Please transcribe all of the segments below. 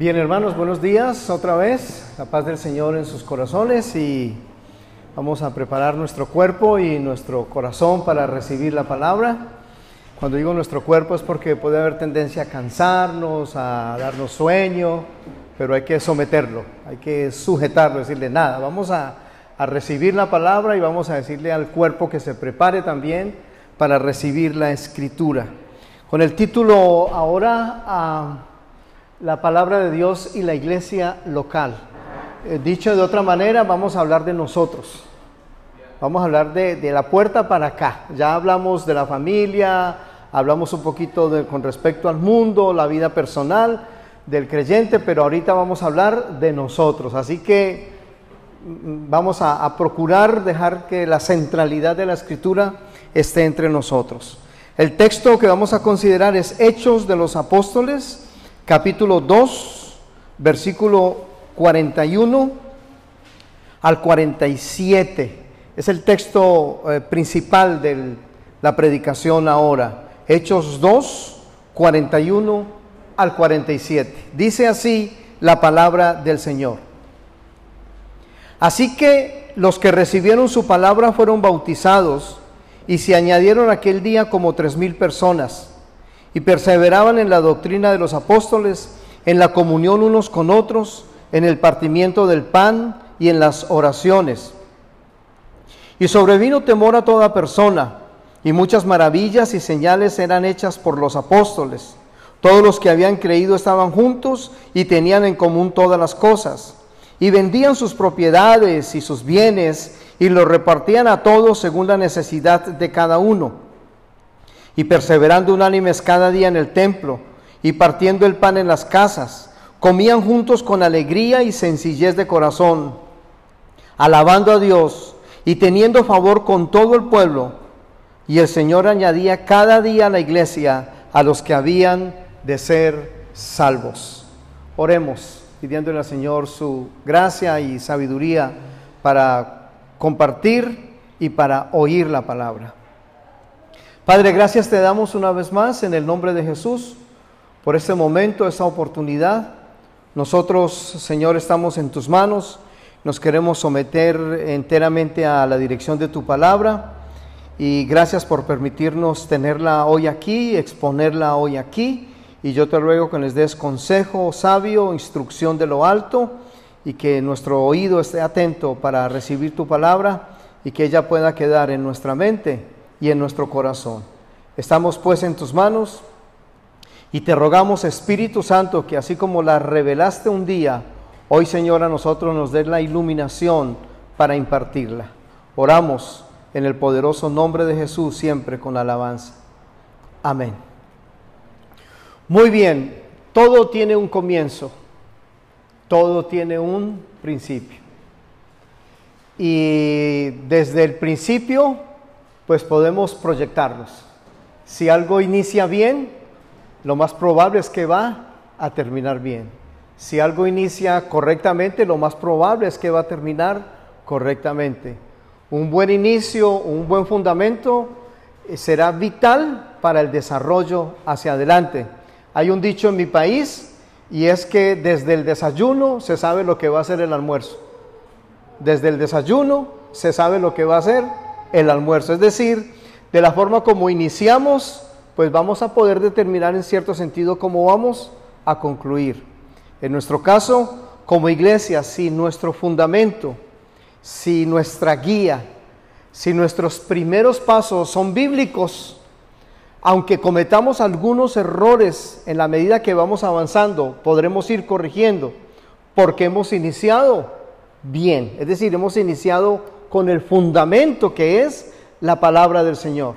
Bien, hermanos, buenos días otra vez. La paz del Señor en sus corazones y vamos a preparar nuestro cuerpo y nuestro corazón para recibir la palabra. Cuando digo nuestro cuerpo es porque puede haber tendencia a cansarnos, a darnos sueño, pero hay que someterlo, hay que sujetarlo, decirle nada. Vamos a, a recibir la palabra y vamos a decirle al cuerpo que se prepare también para recibir la escritura. Con el título ahora a la palabra de Dios y la iglesia local. Eh, dicho de otra manera, vamos a hablar de nosotros. Vamos a hablar de, de, la puerta para acá. Ya hablamos de la familia, hablamos un poquito de, con respecto al mundo, la vida personal del creyente, pero ahorita vamos a hablar de nosotros. Así que mm, vamos a, a procurar dejar que la centralidad de la escritura esté entre nosotros. El texto que vamos a considerar es Hechos de los Apóstoles, capítulo 2, versículo 41 al 47. Es el texto eh, principal de la predicación ahora. Hechos 2, 41 al 47. Dice así la palabra del Señor. Así que los que recibieron su palabra fueron bautizados y se añadieron aquel día como tres mil personas y perseveraban en la doctrina de los apóstoles, en la comunión unos con otros, en el partimiento del pan y en las oraciones. Y sobrevino temor a toda persona, y muchas maravillas y señales eran hechas por los apóstoles. Todos los que habían creído estaban juntos y tenían en común todas las cosas, y vendían sus propiedades y sus bienes, y los repartían a todos según la necesidad de cada uno y perseverando unánimes cada día en el templo y partiendo el pan en las casas, comían juntos con alegría y sencillez de corazón, alabando a Dios y teniendo favor con todo el pueblo. Y el Señor añadía cada día a la iglesia a los que habían de ser salvos. Oremos, pidiéndole al Señor su gracia y sabiduría para compartir y para oír la palabra. Padre, gracias te damos una vez más en el nombre de Jesús por este momento, esta oportunidad. Nosotros, Señor, estamos en tus manos, nos queremos someter enteramente a la dirección de tu palabra y gracias por permitirnos tenerla hoy aquí, exponerla hoy aquí. Y yo te ruego que les des consejo sabio, instrucción de lo alto y que nuestro oído esté atento para recibir tu palabra y que ella pueda quedar en nuestra mente y en nuestro corazón. Estamos pues en tus manos y te rogamos, Espíritu Santo, que así como la revelaste un día, hoy Señor a nosotros nos dé la iluminación para impartirla. Oramos en el poderoso nombre de Jesús siempre con alabanza. Amén. Muy bien, todo tiene un comienzo, todo tiene un principio. Y desde el principio pues podemos proyectarnos. Si algo inicia bien, lo más probable es que va a terminar bien. Si algo inicia correctamente, lo más probable es que va a terminar correctamente. Un buen inicio, un buen fundamento eh, será vital para el desarrollo hacia adelante. Hay un dicho en mi país y es que desde el desayuno se sabe lo que va a ser el almuerzo. Desde el desayuno se sabe lo que va a ser el almuerzo. Es decir, de la forma como iniciamos, pues vamos a poder determinar en cierto sentido cómo vamos a concluir. En nuestro caso, como iglesia, si nuestro fundamento, si nuestra guía, si nuestros primeros pasos son bíblicos, aunque cometamos algunos errores en la medida que vamos avanzando, podremos ir corrigiendo, porque hemos iniciado bien, es decir, hemos iniciado con el fundamento que es la palabra del Señor.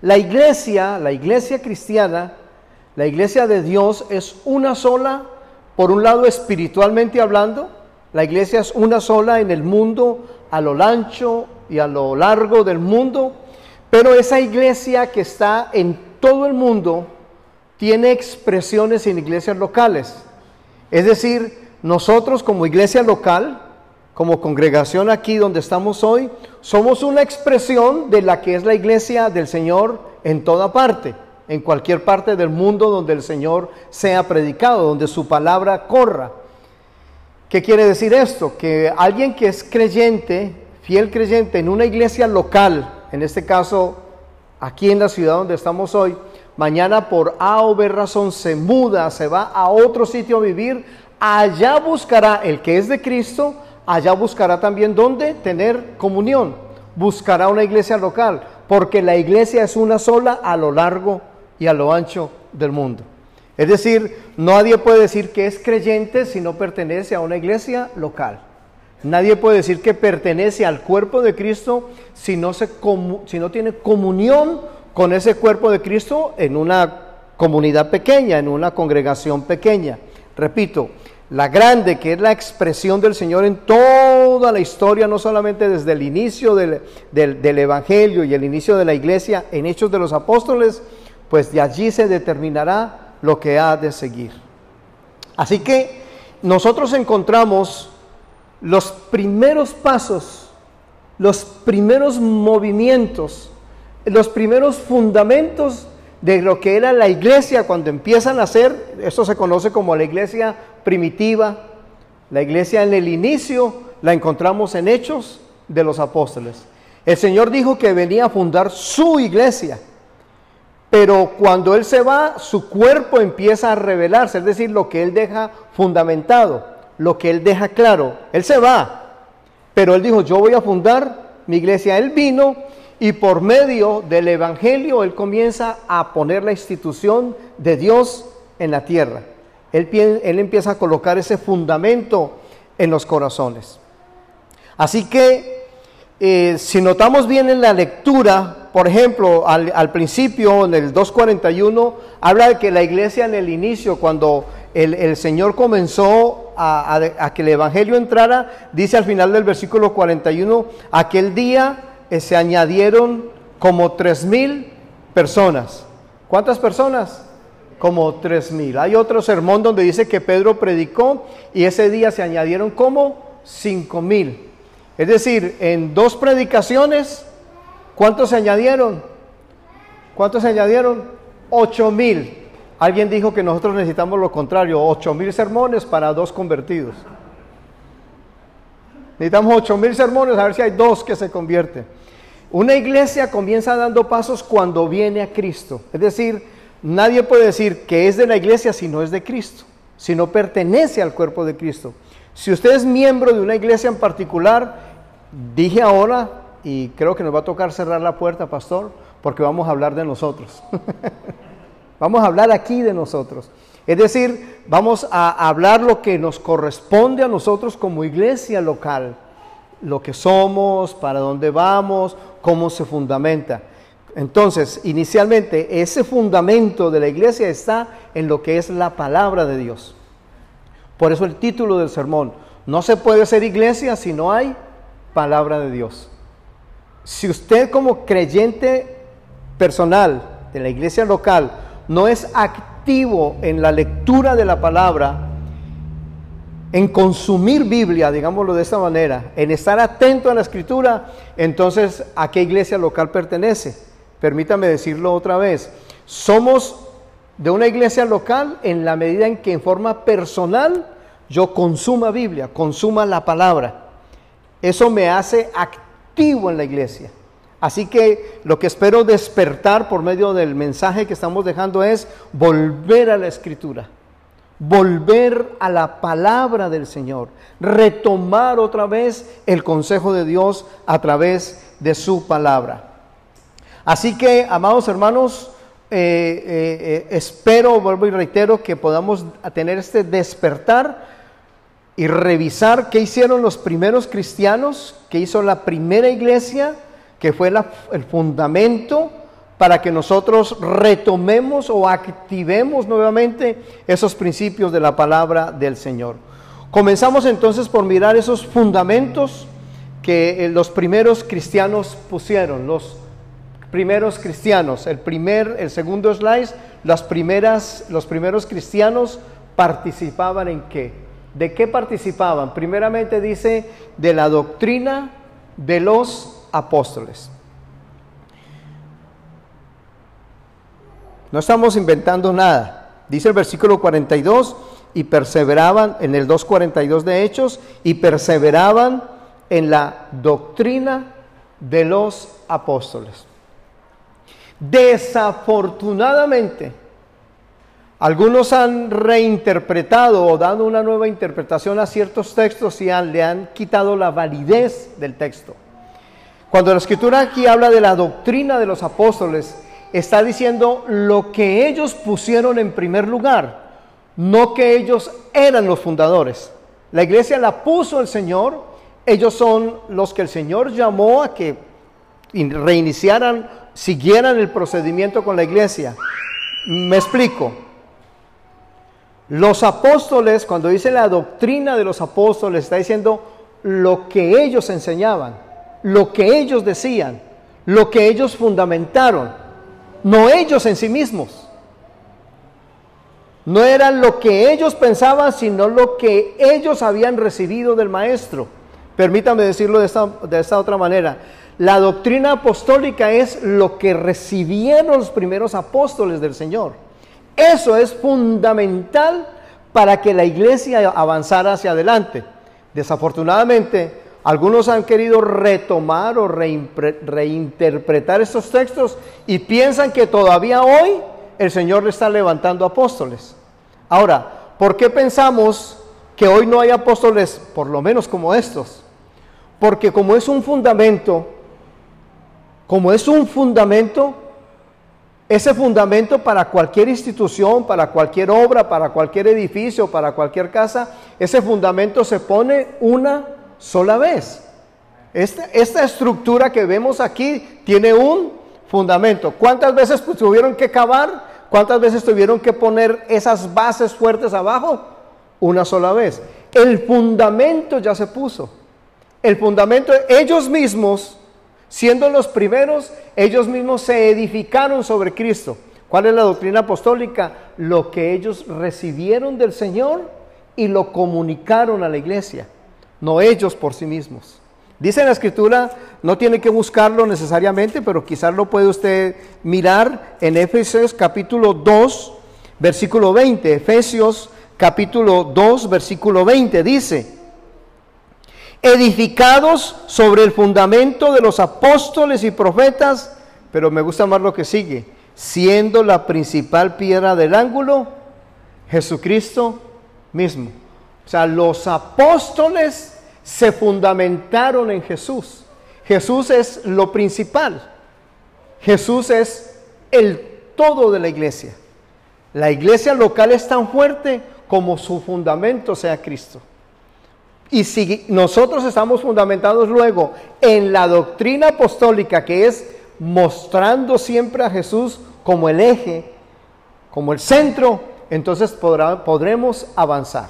La iglesia, la iglesia cristiana, la iglesia de Dios es una sola, por un lado espiritualmente hablando, la iglesia es una sola en el mundo, a lo ancho y a lo largo del mundo, pero esa iglesia que está en todo el mundo tiene expresiones en iglesias locales. Es decir, nosotros como iglesia local, como congregación aquí donde estamos hoy, somos una expresión de la que es la iglesia del Señor en toda parte, en cualquier parte del mundo donde el Señor sea predicado, donde su palabra corra. ¿Qué quiere decir esto? Que alguien que es creyente, fiel creyente en una iglesia local, en este caso aquí en la ciudad donde estamos hoy, mañana por A o B razón se muda, se va a otro sitio a vivir, allá buscará el que es de Cristo, allá buscará también dónde tener comunión, buscará una iglesia local, porque la iglesia es una sola a lo largo y a lo ancho del mundo. Es decir, nadie puede decir que es creyente si no pertenece a una iglesia local. Nadie puede decir que pertenece al cuerpo de Cristo si no, se si no tiene comunión con ese cuerpo de Cristo en una comunidad pequeña, en una congregación pequeña. Repito, la grande, que es la expresión del Señor en toda la historia, no solamente desde el inicio del, del Evangelio y el inicio de la iglesia en Hechos de los Apóstoles, pues de allí se determinará lo que ha de seguir. Así que nosotros encontramos los primeros pasos, los primeros movimientos, los primeros fundamentos de lo que era la iglesia cuando empiezan a ser, esto se conoce como la iglesia primitiva, la iglesia en el inicio, la encontramos en Hechos de los Apóstoles. El Señor dijo que venía a fundar su iglesia. Pero cuando Él se va, su cuerpo empieza a revelarse, es decir, lo que Él deja fundamentado, lo que Él deja claro. Él se va, pero Él dijo, yo voy a fundar mi iglesia. Él vino y por medio del Evangelio Él comienza a poner la institución de Dios en la tierra. Él, él empieza a colocar ese fundamento en los corazones. Así que eh, si notamos bien en la lectura, por ejemplo, al, principio, en el 2.41, habla de que la iglesia en el inicio, cuando el, Señor comenzó a, que el Evangelio entrara, dice al final del versículo 41, aquel día eh, se añadieron como tres mil personas. ¿Cuántas personas? Como tres mil. Hay otro sermón donde dice que Pedro predicó y ese día se añadieron como cinco mil. Es decir, en dos predicaciones ¿Cuántos se añadieron? ¿Cuántos se añadieron? Ocho mil. Alguien dijo que nosotros necesitamos lo contrario, ocho mil sermones para dos convertidos. Necesitamos ocho mil sermones a ver si hay dos que se convierten. Una iglesia comienza dando pasos cuando viene a Cristo. Es decir, nadie puede decir que es de la iglesia si no es de Cristo, si no pertenece al cuerpo de Cristo. Si usted es miembro de una iglesia en particular, dije ahora, y creo que nos va a tocar cerrar la puerta, pastor, porque vamos a hablar de nosotros. vamos a hablar aquí de nosotros. Es decir, vamos a hablar lo que nos corresponde a nosotros como iglesia local, lo que somos, para dónde vamos, cómo se fundamenta. Entonces, inicialmente, ese fundamento de la iglesia está en lo que es la palabra de Dios. Por eso el título del sermón, no se puede ser iglesia si no hay palabra de Dios. Si usted como creyente personal de la iglesia local no es activo en la lectura de la palabra, en consumir Biblia, digámoslo de esta manera, en estar atento a la escritura, entonces ¿a qué iglesia local pertenece? Permítame decirlo otra vez. Somos de una iglesia local en la medida en que en forma personal yo consuma Biblia, consuma la palabra. Eso me hace activo en la iglesia. Así que lo que espero despertar por medio del mensaje que estamos dejando es volver a la escritura, volver a la palabra del Señor, retomar otra vez el consejo de Dios a través de su palabra. Así que, amados hermanos, eh, eh, eh, espero, vuelvo y reitero, que podamos tener este despertar y revisar qué hicieron los primeros cristianos, qué hizo la primera iglesia, que fue el fundamento para que nosotros retomemos o activemos nuevamente esos principios de la palabra del Señor. Comenzamos entonces por mirar esos fundamentos que los primeros cristianos pusieron, los primeros cristianos, el primer, el segundo slide, las primeras, los primeros cristianos participaban en qué? ¿De qué participaban? Primeramente dice de la doctrina de los apóstoles. No estamos inventando nada. Dice el versículo 42, y perseveraban en el 2.42 de Hechos, y perseveraban en la doctrina de los apóstoles. Desafortunadamente, algunos han reinterpretado o dado una nueva interpretación a ciertos textos y le han quitado la validez del texto. Cuando la escritura aquí habla de la doctrina de los apóstoles, está diciendo lo que ellos pusieron en primer lugar, no que ellos eran los fundadores. La iglesia la puso el Señor, ellos son los que el Señor llamó a que reiniciaran, siguieran el procedimiento con la iglesia. Me explico. Los apóstoles, cuando dice la doctrina de los apóstoles, está diciendo lo que ellos enseñaban, lo que ellos decían, lo que ellos fundamentaron, no ellos en sí mismos. No era lo que ellos pensaban, sino lo que ellos habían recibido del maestro. Permítame decirlo de esta, de esta otra manera. La doctrina apostólica es lo que recibieron los primeros apóstoles del Señor. Eso es fundamental para que la iglesia avanzara hacia adelante. Desafortunadamente, algunos han querido retomar o reinterpretar estos textos y piensan que todavía hoy el Señor le está levantando apóstoles. Ahora, ¿por qué pensamos que hoy no hay apóstoles, por lo menos como estos? Porque como es un fundamento, como es un fundamento, ese fundamento para cualquier institución, para cualquier obra, para cualquier edificio, para cualquier casa, ese fundamento se pone una sola vez. Esta, esta estructura que vemos aquí tiene un fundamento. ¿Cuántas veces pues, tuvieron que cavar? ¿Cuántas veces tuvieron que poner esas bases fuertes abajo? Una sola vez. El fundamento ya se puso. El fundamento, ellos mismos Siendo los primeros, ellos mismos se edificaron sobre Cristo. ¿Cuál es la doctrina apostólica? Lo que ellos recibieron del Señor y lo comunicaron a la iglesia, no ellos por sí mismos. Dice la escritura, no tiene que buscarlo necesariamente, pero quizás lo puede usted mirar en Efesios capítulo 2, versículo 20. Efesios capítulo 2, versículo 20 dice, edificados sobre el fundamento de los apóstoles y profetas, pero me gusta más lo que sigue, siendo la principal piedra del ángulo Jesucristo mismo. O sea, los apóstoles se fundamentaron en Jesús. Jesús es lo principal. Jesús es el todo de la iglesia. La iglesia local es tan fuerte como su fundamento sea Cristo. Y si nosotros estamos fundamentados luego en la doctrina apostólica, que es mostrando siempre a Jesús como el eje, como el centro, entonces podremos avanzar.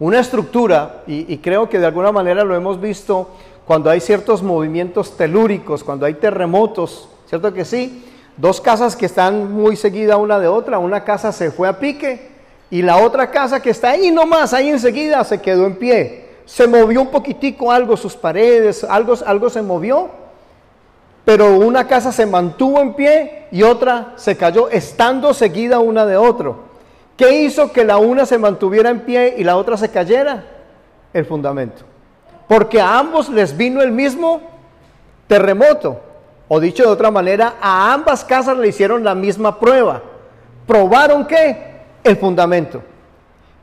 Una estructura, y, creo que de alguna manera lo hemos visto cuando hay ciertos movimientos telúricos, cuando hay terremotos, ¿cierto que sí? Dos casas que están muy seguidas una de otra, una casa se fue a pique y la otra casa que está ahí nomás, ahí enseguida, se quedó en pie. Se movió un poquitico algo, sus paredes, algo, algo se movió, pero una casa se mantuvo en pie y otra se cayó, estando seguida una de otro. ¿Qué hizo que la una se mantuviera en pie y la otra se cayera? El fundamento. Porque a ambos les vino el mismo terremoto. O dicho de otra manera, a ambas casas le hicieron la misma prueba. ¿Probaron qué? El fundamento.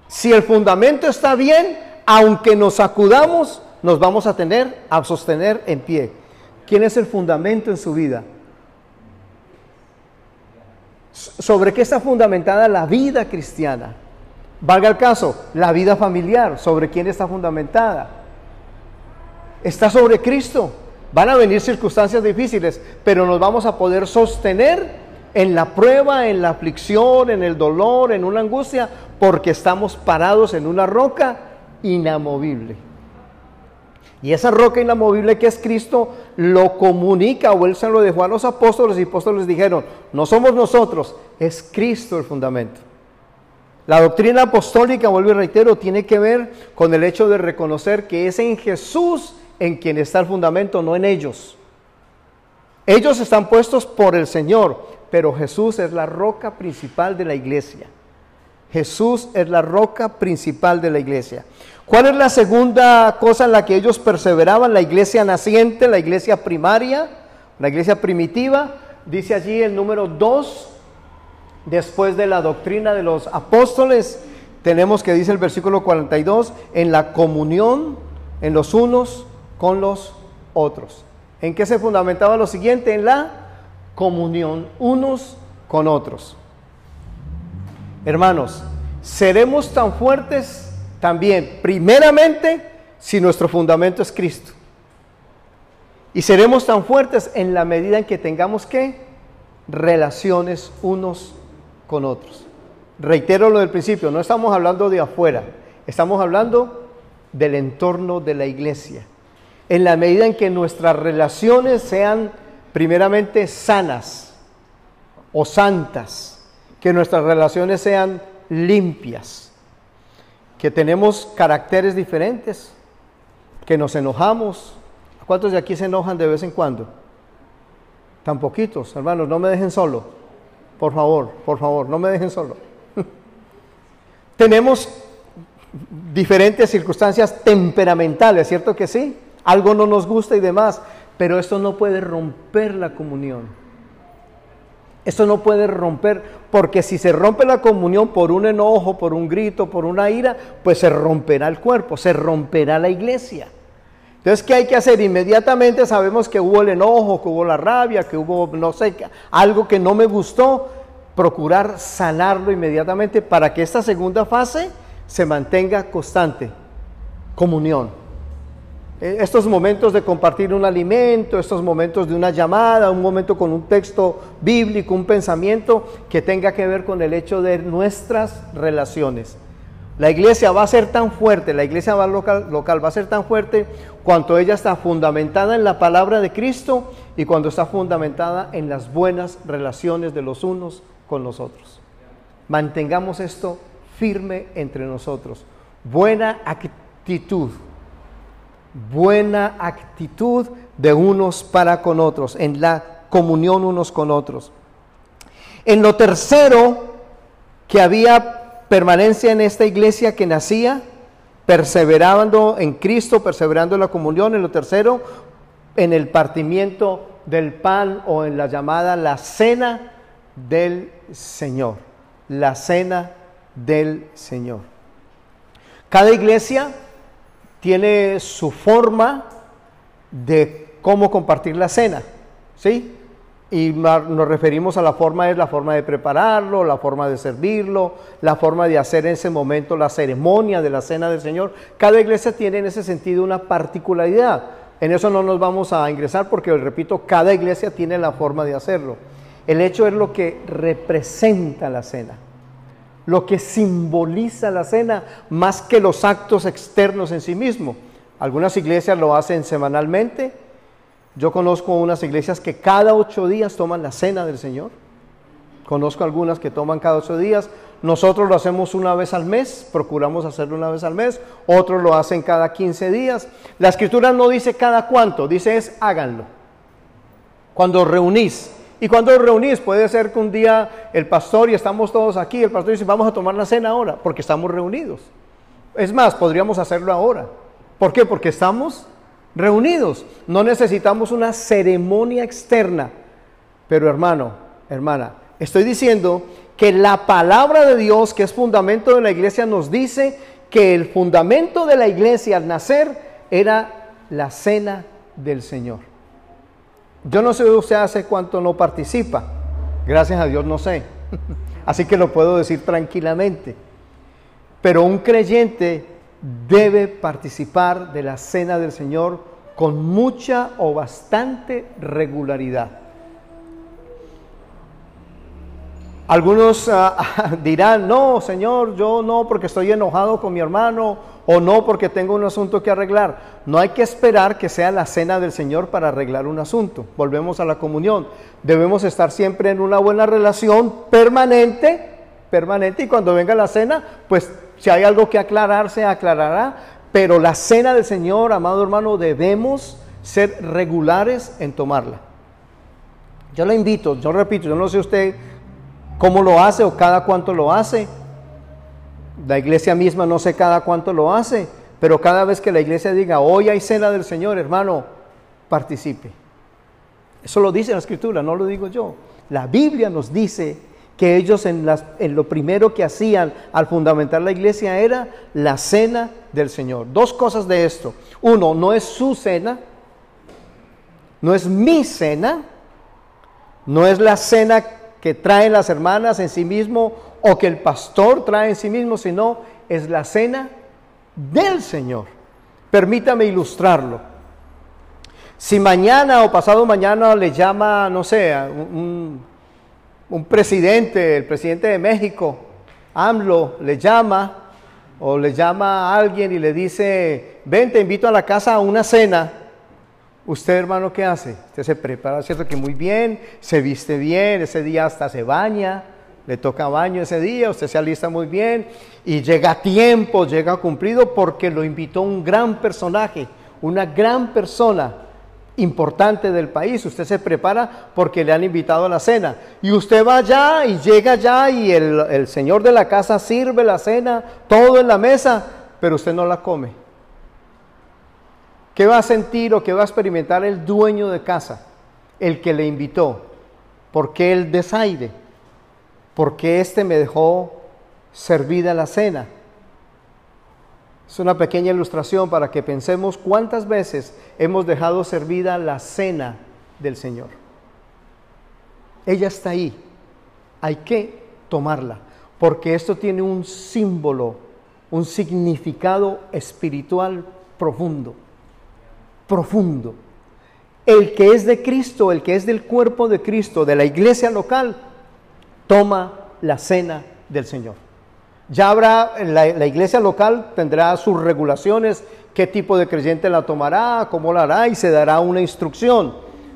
Si el fundamento está bien, aunque nos sacudamos, nos vamos a tener, a sostener en pie. ¿Quién es el fundamento en su vida? ¿Sobre qué está fundamentada la vida cristiana? Valga el caso, la vida familiar, ¿sobre quién está fundamentada? Está sobre Cristo. Van a venir circunstancias difíciles, pero nos vamos a poder sostener en la prueba, en la aflicción, en el dolor, en una angustia, porque estamos parados en una roca inamovible. Y esa roca inamovible que es Cristo lo comunica o él se lo dejó a los apóstoles y apóstoles dijeron, no somos nosotros, es Cristo el fundamento. La doctrina apostólica, vuelvo y reitero, tiene que ver con el hecho de reconocer que es en Jesús en quien está el fundamento, no en ellos. Ellos están puestos por el Señor, pero Jesús es la roca principal de la iglesia. Jesús es la roca principal de la iglesia. ¿Cuál es la segunda cosa en la que ellos perseveraban? La iglesia naciente, la iglesia primaria, la iglesia primitiva. Dice allí el número 2, después de la doctrina de los apóstoles, tenemos que dice el versículo 42, en la comunión en los unos con los otros. ¿En qué se fundamentaba lo siguiente? En la comunión unos con otros. Hermanos, seremos tan fuertes también, primeramente, si nuestro fundamento es Cristo. Y seremos tan fuertes en la medida en que tengamos que relaciones unos con otros. Reitero lo del principio, no estamos hablando de afuera, estamos hablando del entorno de la iglesia. En la medida en que nuestras relaciones sean primeramente sanas o santas, que nuestras relaciones sean limpias, que tenemos caracteres diferentes, que nos enojamos. ¿Cuántos de aquí se enojan de vez en cuando? Tan poquitos, hermanos, no me dejen solo. Por favor, por favor, no me dejen solo. Tenemos diferentes circunstancias temperamentales, ¿cierto que sí? Algo no nos gusta y demás, pero esto no puede romper la comunión. Esto no puede romper, porque si se rompe la comunión por un enojo, por un grito, por una ira, pues se romperá el cuerpo, se romperá la iglesia. Entonces, ¿qué hay que hacer? Inmediatamente sabemos que hubo el enojo, que hubo la rabia, que hubo, no sé, algo que no me gustó, procurar sanarlo inmediatamente para que esta segunda fase se mantenga constante. Comunión. E, estos momentos de compartir un alimento, estos momentos de una llamada, un momento con un texto bíblico, un pensamiento que tenga que ver con el hecho de nuestras relaciones. La iglesia va a ser tan fuerte, la iglesia local, local va a ser tan fuerte cuanto ella está fundamentada en la palabra de Cristo y cuando está fundamentada en las buenas relaciones de los unos con los otros. Mantengamos esto firme entre nosotros. Buena actitud, buena actitud de unos para con otros, en la comunión unos con otros. En lo tercero, que había permanencia en esta iglesia que nacía, perseverando en Cristo, perseverando en la comunión. En lo tercero, en el partimiento del pan o en la llamada la cena del Señor, la cena del Señor. Cada iglesia tiene su forma de cómo compartir la cena, ¿sí? Y nos referimos a la forma, es la forma de prepararlo, la forma de servirlo, la forma de hacer en ese momento la ceremonia de la cena del Señor. Cada iglesia tiene en ese sentido una particularidad. En eso no nos vamos a ingresar porque, repito, cada iglesia tiene la forma de hacerlo. El hecho es lo que representa la cena, lo que simboliza la cena más que los actos externos en sí mismo. Algunas iglesias lo hacen semanalmente. Yo conozco unas iglesias que cada ocho días toman la cena del Señor. Conozco algunas que toman cada ocho días. Nosotros lo hacemos una vez al mes, procuramos hacerlo una vez al mes. Otros lo hacen cada 15 días. La escritura no dice cada cuánto, dice es háganlo. Cuando reunís, y cuando reunís, puede ser que un día el pastor y estamos todos aquí, el pastor dice, vamos a tomar la cena ahora, porque estamos reunidos. Es más, podríamos hacerlo ahora. ¿Por qué? Porque estamos reunidos. No necesitamos una ceremonia externa. Pero hermano, hermana, estoy diciendo que la palabra de Dios, que es fundamento de la iglesia, nos dice que el fundamento de la iglesia al nacer era la cena del Señor. Yo no sé usted hace cuánto no participa. Gracias a Dios no sé. Así que lo puedo decir tranquilamente. Pero un creyente debe participar de la cena del Señor con mucha o bastante regularidad. Algunos ah, dirán, no, Señor, yo no porque estoy enojado con mi hermano o no porque tengo un asunto que arreglar. No hay que esperar que sea la cena del Señor para arreglar un asunto. Volvemos a la comunión. Debemos estar siempre en una buena relación permanente, permanente, y cuando venga la cena, pues si hay algo que aclarar, se aclarará. Pero la cena del Señor, amado hermano, debemos ser regulares en tomarla. Yo le invito, yo repito, yo no sé usted cómo lo hace o cada cuánto lo hace. La iglesia misma no sé cada cuánto lo hace, pero cada vez que la iglesia diga, hoy hay cena del Señor, hermano, participe. Eso lo dice la escritura, no lo digo yo. La Biblia nos dice que ellos en, lo primero que hacían al fundamentar la iglesia era la cena del Señor. Dos cosas de esto. Uno, no es su cena, no es mi cena, no es la cena que traen las hermanas en sí mismo o que el pastor trae en sí mismo, sino es la cena del Señor. Permítame ilustrarlo. Si mañana o pasado mañana le llama, no sé, un, un presidente, el presidente de México, AMLO, le llama o le llama a alguien y le dice, ven, te invito a la casa a una cena. Usted, hermano, ¿qué hace? Usted se prepara, ¿cierto? Que muy bien, se viste bien, ese día hasta se baña, le toca baño ese día, usted se alista muy bien y llega a tiempo, llega cumplido porque lo invitó un gran personaje, una gran persona importante del país. Usted se prepara porque le han invitado a la cena. Y usted va allá y llega allá y el, señor de la casa sirve la cena, todo en la mesa, pero usted no la come. ¿Qué va a sentir o qué va a experimentar el dueño de casa? El que le invitó. ¿Por qué el desaire? Porque éste me dejó servida la cena? Es una pequeña ilustración para que pensemos cuántas veces hemos dejado servida la cena del Señor. Ella está ahí. Hay que tomarla, porque esto tiene un símbolo, un significado espiritual profundo. Profundo. El que es de Cristo, el que es del cuerpo de Cristo, de la iglesia local, toma la cena del Señor. Ya habrá, la, la, iglesia local tendrá sus regulaciones, qué tipo de creyente la tomará, cómo la hará y se dará una instrucción.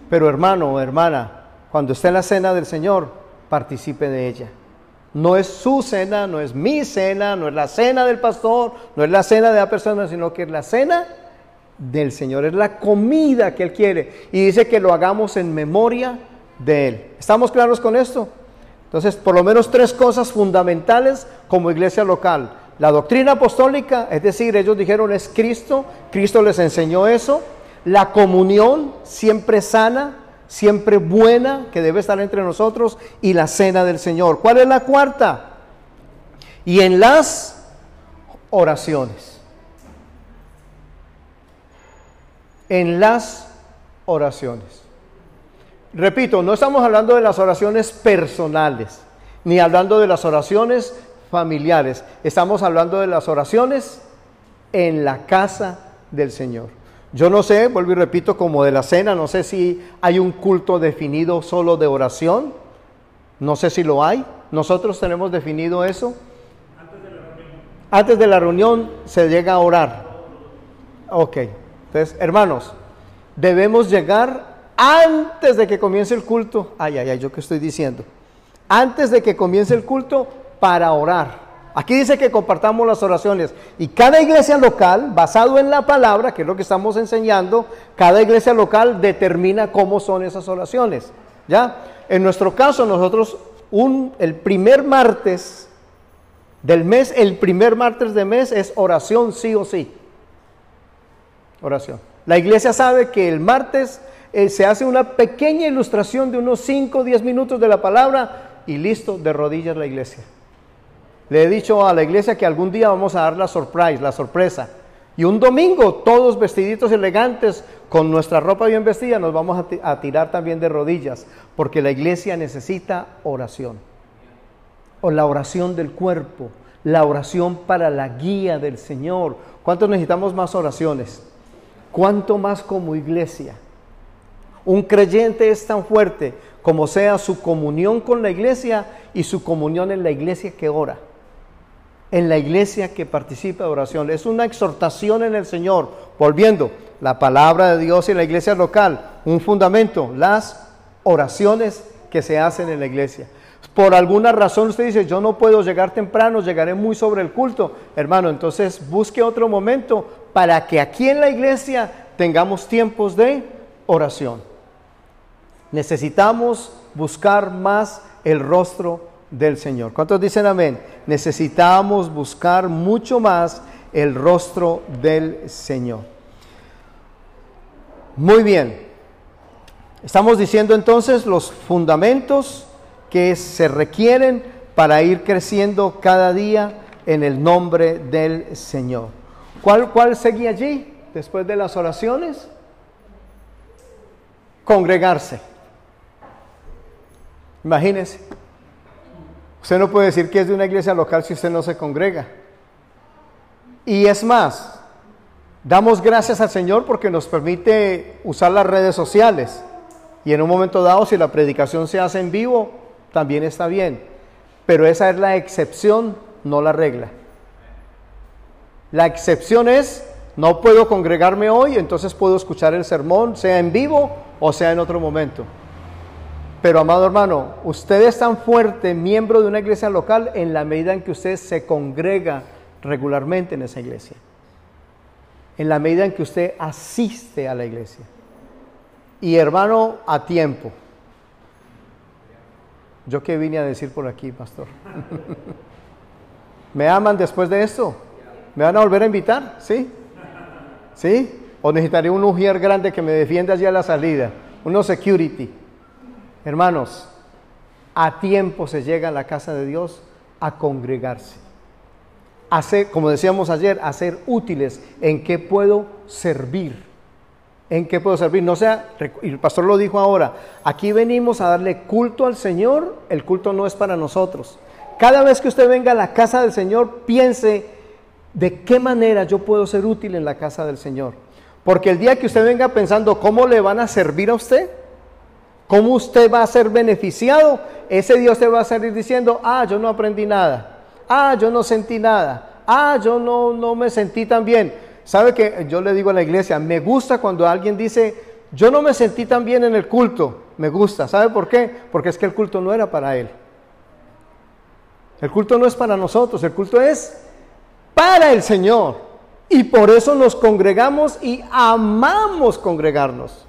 Pero hermano hermana, cuando esté en la cena del Señor, participe de ella. No es su cena, no es mi cena, no es la cena del pastor, no es la cena de la persona, sino que es la cena del Señor, es la comida que Él quiere. Y dice que lo hagamos en memoria de Él. ¿Estamos claros con esto? Entonces, por lo menos tres cosas fundamentales como iglesia local. La doctrina apostólica, es decir, ellos dijeron es Cristo, Cristo les enseñó eso. La comunión siempre sana, siempre buena, que debe estar entre nosotros, y la cena del Señor. ¿Cuál es la cuarta? Y en las oraciones. En las oraciones. Repito, no estamos hablando de las oraciones personales, ni hablando de las oraciones familiares. Estamos hablando de las oraciones en la casa del Señor. Yo no sé, vuelvo y repito, como de la cena, no sé si hay un culto definido solo de oración. No sé si lo hay. Nosotros tenemos definido eso. Antes de la reunión, se llega a orar. Ok. Entonces, hermanos, debemos llegar antes de que comience el culto, ay, ay, ay, yo qué estoy diciendo, antes de que comience el culto para orar. Aquí dice que compartamos las oraciones y cada iglesia local, basado en la palabra, que es lo que estamos enseñando, cada iglesia local determina cómo son esas oraciones. ¿Ya? En nuestro caso, nosotros un, el primer martes del mes, el primer martes de mes es oración sí o sí. Oración. La iglesia sabe que el martes eh, se hace una pequeña ilustración de unos 5 o 10 minutos de la palabra y listo, de rodillas la iglesia. Le he dicho a la iglesia que algún día vamos a dar la surprise, la sorpresa. Y un domingo, todos vestiditos elegantes, con nuestra ropa bien vestida, nos vamos a, a tirar también de rodillas, porque la iglesia necesita oración. O la oración del cuerpo, la oración para la guía del Señor. ¿Cuántos necesitamos más oraciones? ¿Cuánto más como iglesia? Un creyente es tan fuerte como sea su comunión con la iglesia y su comunión en la iglesia que ora, en la iglesia que participa de oración. Es una exhortación en el Señor. Volviendo, la palabra de Dios y la iglesia local, un fundamento, las oraciones que se hacen en la iglesia. Por alguna razón usted dice, yo no puedo llegar temprano, llegaré muy sobre el culto. Hermano, entonces busque otro momento para que aquí en la iglesia tengamos tiempos de oración. Necesitamos buscar más el rostro del Señor. ¿Cuántos dicen amén? Necesitamos buscar mucho más el rostro del Señor. Muy bien. Estamos diciendo entonces los fundamentos que se requieren para ir creciendo cada día en el nombre del Señor. ¿Cuál, cuál seguía allí después de las oraciones? Congregarse. Imagínense. Usted no puede decir que es de una iglesia local si usted no se congrega. Y es más, damos gracias al Señor porque nos permite usar las redes sociales. Y en un momento dado, si la predicación se hace en vivo, también está bien. Pero esa es la excepción, no la regla. La excepción es, no puedo congregarme hoy, entonces puedo escuchar el sermón, sea en vivo o sea en otro momento. Pero amado hermano, usted es tan fuerte, miembro de una iglesia local, en la medida en que usted se congrega regularmente en esa iglesia. En la medida en que usted asiste a la iglesia y hermano a tiempo. ¿Yo qué vine a decir por aquí, pastor? ¿Me aman después de esto? ¿Me van a volver a invitar? ¿Sí? ¿Sí? ¿O necesitaré un ujier grande que me defienda allí a la salida? Uno security. Hermanos, a tiempo se llega a la casa de Dios a congregarse. Hacer, como decíamos ayer, a ser útiles. ¿En qué puedo servir? ¿En qué puedo servir? No sea, y el pastor lo dijo ahora, aquí venimos a darle culto al Señor, el culto no es para nosotros. Cada vez que usted venga a la casa del Señor, piense de qué manera yo puedo ser útil en la casa del Señor. Porque el día que usted venga pensando cómo le van a servir a usted, cómo usted va a ser beneficiado, ese Dios te va a salir diciendo, ah, yo no aprendí nada, ah, yo no sentí nada, ah, yo no, no me sentí tan bien. ¿Sabe que yo le digo a la iglesia, me gusta cuando alguien dice, yo no me sentí tan bien en el culto, me gusta. ¿Sabe por qué? Porque es que el culto no era para él. El culto no es para nosotros, el culto es para el Señor. Y por eso nos congregamos y amamos congregarnos.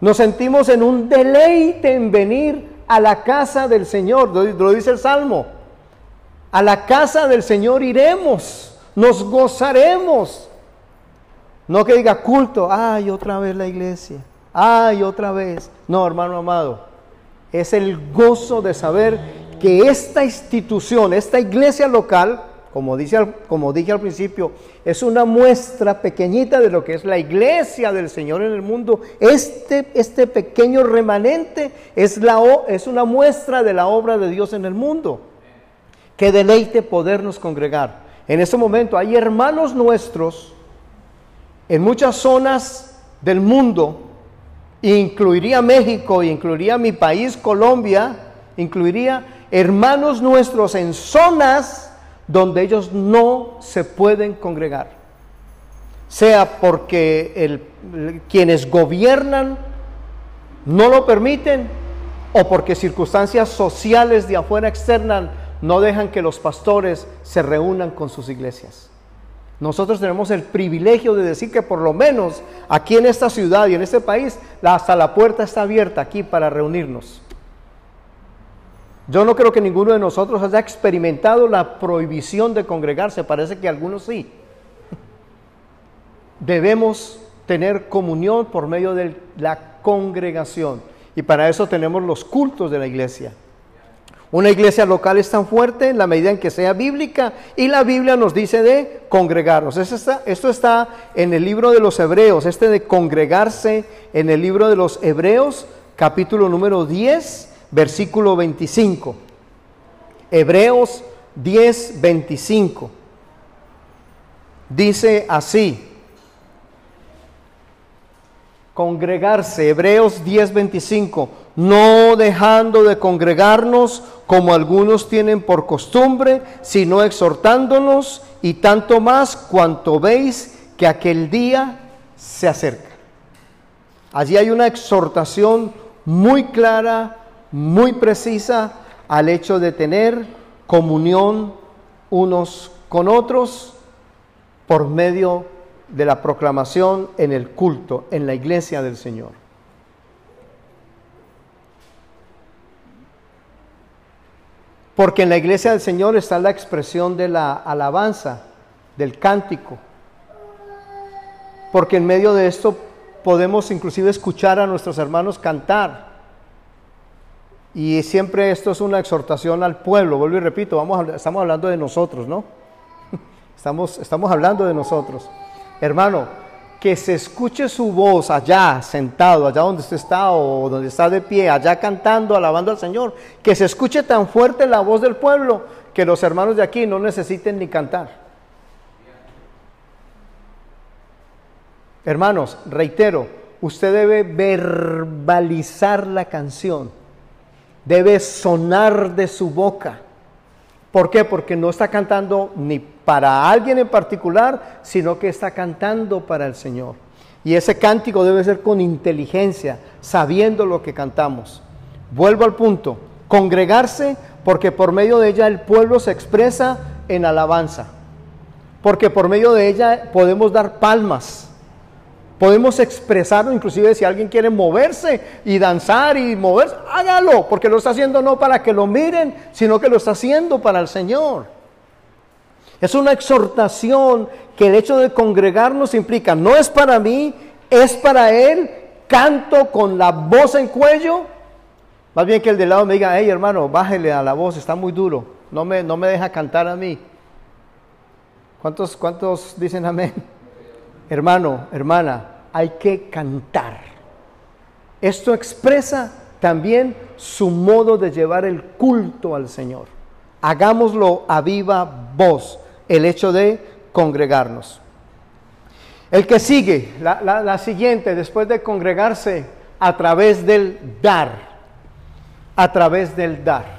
Nos sentimos en un deleite en venir a la casa del Señor, lo dice el Salmo. A la casa del Señor iremos nos gozaremos. No que diga culto, ay, otra vez la iglesia, ay, otra vez. No, hermano amado, es el gozo de saber que esta institución, esta iglesia local, como, dice, dije al principio, es una muestra pequeñita de lo que es la iglesia del Señor en el mundo. Este, este pequeño remanente es, la, es una muestra de la obra de Dios en el mundo. Qué deleite podernos congregar. En este momento hay hermanos nuestros en muchas zonas del mundo, incluiría México, incluiría mi país, Colombia, incluiría hermanos nuestros en zonas donde ellos no se pueden congregar, sea porque quienes gobiernan no lo permiten o porque circunstancias sociales de afuera externas no dejan que los pastores se reúnan con sus iglesias. Nosotros tenemos el privilegio de decir que por lo menos aquí en esta ciudad y en este país, hasta la puerta está abierta aquí para reunirnos. Yo no creo que ninguno de nosotros haya experimentado la prohibición de congregarse, parece que algunos sí. Debemos tener comunión por medio de la congregación y para eso tenemos los cultos de la iglesia. Una iglesia local es tan fuerte en la medida en que sea bíblica y la Biblia nos dice de congregarnos. Esto está, en el libro de los Hebreos, este de congregarse en el libro de los Hebreos, capítulo número 10, versículo 25. Hebreos 10, 25. Dice así, congregarse, Hebreos 10:25, no dejando de congregarnos como algunos tienen por costumbre, sino exhortándonos y tanto más cuanto veis que aquel día se acerca. Allí hay una exhortación muy clara, muy precisa al hecho de tener comunión unos con otros por medio de la proclamación en el culto, en la iglesia del Señor. Porque en la iglesia del Señor está la expresión de la alabanza, del cántico. Porque en medio de esto podemos inclusive escuchar a nuestros hermanos cantar y siempre esto es una exhortación al pueblo, vuelvo y repito, vamos estamos hablando de nosotros, ¿no? Estamos, estamos hablando de nosotros. Hermano, que se escuche su voz allá, sentado, allá donde usted está o donde está de pie, allá cantando, alabando al Señor, que se escuche tan fuerte la voz del pueblo que los hermanos de aquí no necesiten ni cantar. Hermanos, reitero, usted debe verbalizar la canción, debe sonar de su boca. ¿Por qué? Porque no está cantando ni para alguien en particular, sino que está cantando para el Señor. Y ese cántico debe ser con inteligencia, sabiendo lo que cantamos. Vuelvo al punto, congregarse porque por medio de ella el pueblo se expresa en alabanza, porque por medio de ella podemos dar palmas, Podemos expresarlo, inclusive si alguien quiere moverse y danzar y moverse, hágalo, porque lo está haciendo no para que lo miren, sino que lo está haciendo para el Señor. Es una exhortación que el hecho de congregarnos implica, no es para mí, es para Él, canto con la voz en cuello. Más bien que el de lado me diga, hey hermano, bájele a la voz, está muy duro, no me, no me deja cantar a mí. ¿Cuántos, cuántos dicen amén? Hermano, hermana, hay que cantar. Esto expresa también su modo de llevar el culto al Señor. Hagámoslo a viva voz, el hecho de congregarnos. El que sigue, la, la siguiente, después de congregarse, a través del dar, a través del dar.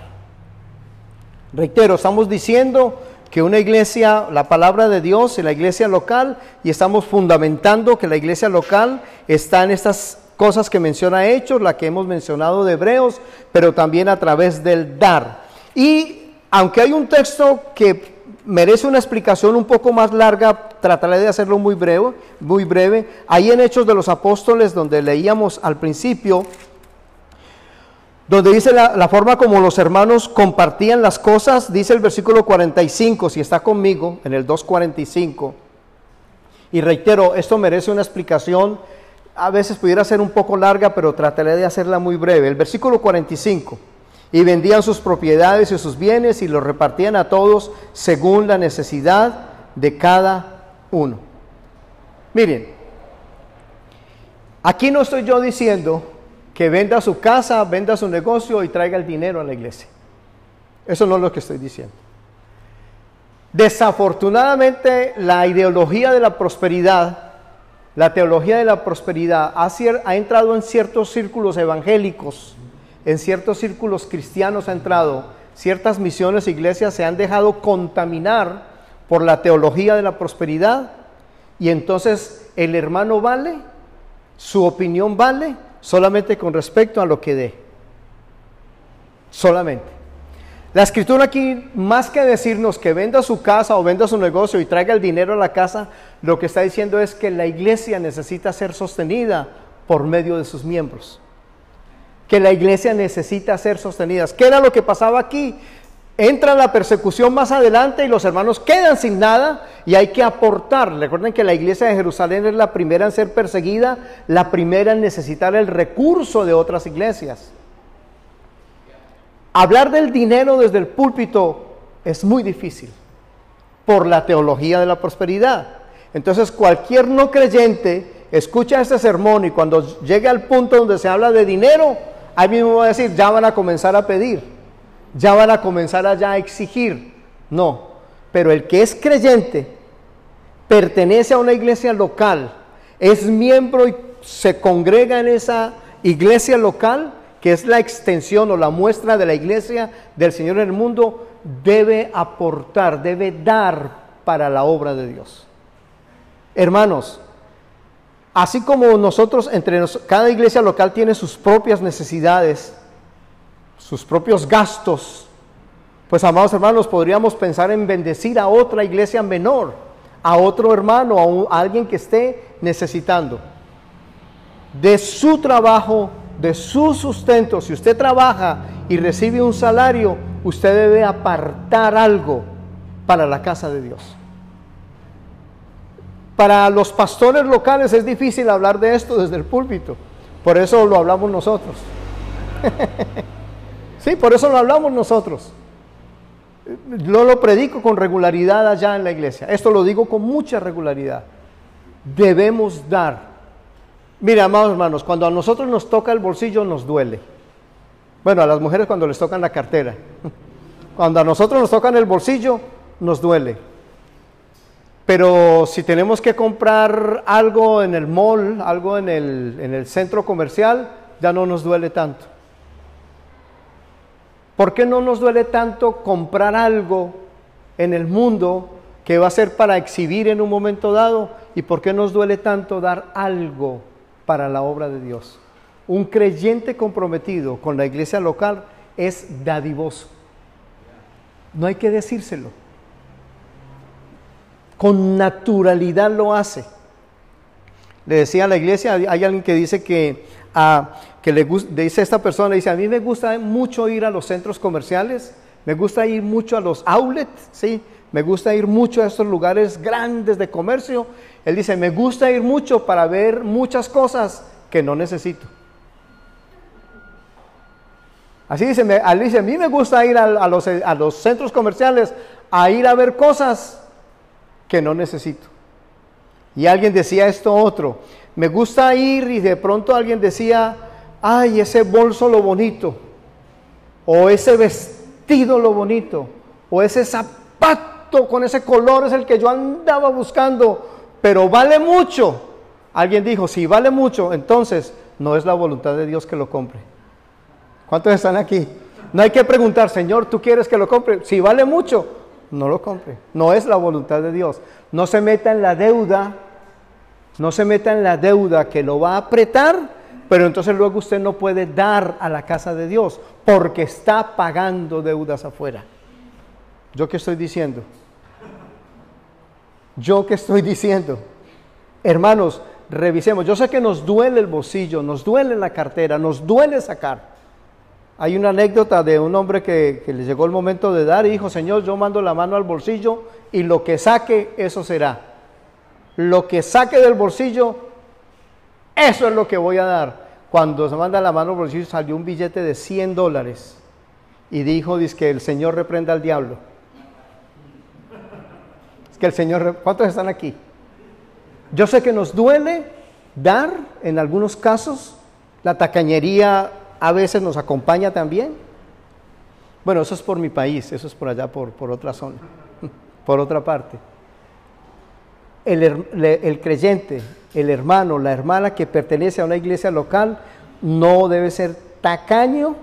Reitero, estamos diciendo que una iglesia, la palabra de Dios y la iglesia local, y estamos fundamentando que la iglesia local está en estas cosas que menciona Hechos, la que hemos mencionado de Hebreos, pero también a través del dar. Y aunque hay un texto que merece una explicación un poco más larga, trataré de hacerlo muy breve, muy breve. Ahí en Hechos de los Apóstoles, donde leíamos al principio, donde dice la, forma como los hermanos compartían las cosas, dice el versículo 45, si está conmigo, en el 2.45. Y reitero, esto merece una explicación, a veces pudiera ser un poco larga, pero trataré de hacerla muy breve. El versículo 45, y vendían sus propiedades y sus bienes y los repartían a todos según la necesidad de cada uno. Miren, aquí no estoy yo diciendo que venda su casa, venda su negocio y traiga el dinero a la iglesia. Eso no es lo que estoy diciendo. Desafortunadamente, la ideología de la prosperidad, la teología de la prosperidad ha, entrado en ciertos círculos evangélicos, en ciertos círculos cristianos ha entrado, ciertas misiones e iglesias se han dejado contaminar por la teología de la prosperidad y entonces el hermano vale, su opinión vale, solamente con respecto a lo que dé. Solamente. La escritura aquí, más que decirnos que venda su casa o venda su negocio y traiga el dinero a la casa, lo que está diciendo es que la iglesia necesita ser sostenida por medio de sus miembros. Que la iglesia necesita ser sostenida. ¿Qué era lo que pasaba aquí? Entra la persecución más adelante y los hermanos quedan sin nada y hay que aportar. Recuerden que la iglesia de Jerusalén es la primera en ser perseguida, la primera en necesitar el recurso de otras iglesias. Hablar del dinero desde el púlpito es muy difícil por la teología de la prosperidad. Entonces cualquier no creyente escucha este sermón y cuando llegue al punto donde se habla de dinero, ahí mismo va a decir, ya van a comenzar a pedir ya van a comenzar allá a exigir. No, pero el que es creyente, pertenece a una iglesia local, es miembro y se congrega en esa iglesia local, que es la extensión o la muestra de la iglesia del Señor en el mundo, debe aportar, debe dar para la obra de Dios. Hermanos, así como nosotros, entre cada iglesia local tiene sus propias necesidades, sus propios gastos, pues amados hermanos, podríamos pensar en bendecir a otra iglesia menor, a otro hermano, a, alguien que esté necesitando. De su trabajo, de su sustento, si usted trabaja y recibe un salario, usted debe apartar algo para la casa de Dios. Para los pastores locales es difícil hablar de esto desde el púlpito, por eso lo hablamos nosotros. sí, por eso lo hablamos nosotros. Yo lo predico con regularidad allá en la iglesia. Esto lo digo con mucha regularidad. Debemos dar. Mira, amados hermanos, cuando a nosotros nos toca el bolsillo nos duele. Bueno, a las mujeres cuando les tocan la cartera. Cuando a nosotros nos tocan el bolsillo nos duele. Pero si tenemos que comprar algo en el mall, algo en el, en el centro comercial, ya no nos duele tanto. ¿Por qué no nos duele tanto comprar algo en el mundo que va a ser para exhibir en un momento dado? ¿Y por qué nos duele tanto dar algo para la obra de Dios? Un creyente comprometido con la iglesia local es dadivoso. No hay que decírselo. Con naturalidad lo hace. Le decía a la iglesia, hay alguien que dice que a que le dice esta persona, dice, a mí me gusta mucho ir a los centros comerciales, me gusta ir mucho a los outlets, ¿sí? me gusta ir mucho a estos lugares grandes de comercio. Él dice, me gusta ir mucho para ver muchas cosas que no necesito. Así dice, me, dice a mí me gusta ir a, los, a los centros comerciales a ir a ver cosas que no necesito. Y alguien decía esto otro, me gusta ir y de pronto alguien decía, ay, ese bolso lo bonito, o ese vestido lo bonito, o ese zapato con ese color es el que yo andaba buscando, pero vale mucho. Alguien dijo, si vale mucho, entonces no es la voluntad de Dios que lo compre. ¿Cuántos están aquí? No hay que preguntar, Señor, ¿tú quieres que lo compre? Si vale mucho, no lo compre. No es la voluntad de Dios. No se meta en la deuda, no se meta en la deuda que lo va a apretar pero entonces luego usted no puede dar a la casa de Dios porque está pagando deudas afuera. ¿Yo qué estoy diciendo? ¿Yo qué estoy diciendo? Hermanos, revisemos. Yo sé que nos duele el bolsillo, nos duele la cartera, nos duele sacar. Hay una anécdota de un hombre que, que, le llegó el momento de dar y dijo, Señor, yo mando la mano al bolsillo y lo que saque, eso será. Lo que saque del bolsillo, eso es lo que voy a dar. Cuando se manda la mano por el salió un billete de 100 dólares y dijo, dice que el Señor reprenda al diablo. Es que el Señor, ¿cuántos están aquí? Yo sé que nos duele dar en algunos casos, la tacañería a veces nos acompaña también. Bueno, eso es por mi país, eso es por allá, por, por otra zona, por otra parte el, creyente, el hermano, la hermana que pertenece a una iglesia local, no debe ser tacaño,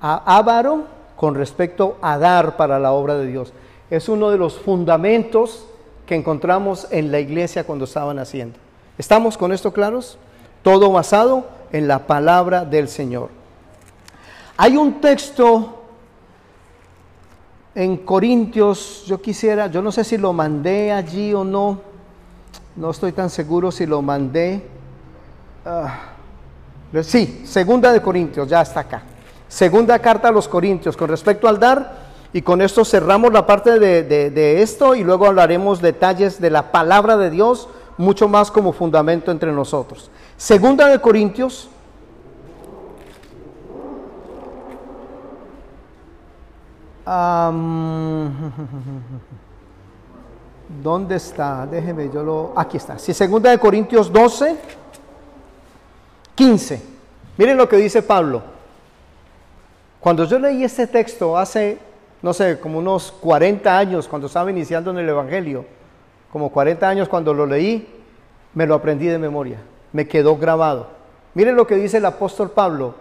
avaro con respecto a dar para la obra de Dios. Es uno de los fundamentos que encontramos en la iglesia cuando estaban haciendo. ¿Estamos con esto claros? Todo basado en la palabra del Señor. Hay un texto en Corintios, yo quisiera, yo no sé si lo mandé allí o no, no estoy tan seguro si lo mandé. Ah, sí, segunda de Corintios, ya está acá. Segunda carta a los Corintios con respecto al dar. Y con esto cerramos la parte de, de esto y luego hablaremos detalles de la palabra de Dios, mucho más como fundamento entre nosotros. Segunda de Corintios. ¿Dónde está? Déjeme, yo lo... Aquí está. Si segunda de Corintios 12, 15. Miren lo que dice Pablo. Cuando yo leí este texto hace, no sé, como unos 40 años, cuando estaba iniciando en el Evangelio, como 40 años cuando lo leí, me lo aprendí de memoria. Me quedó grabado. Miren lo que dice el apóstol Pablo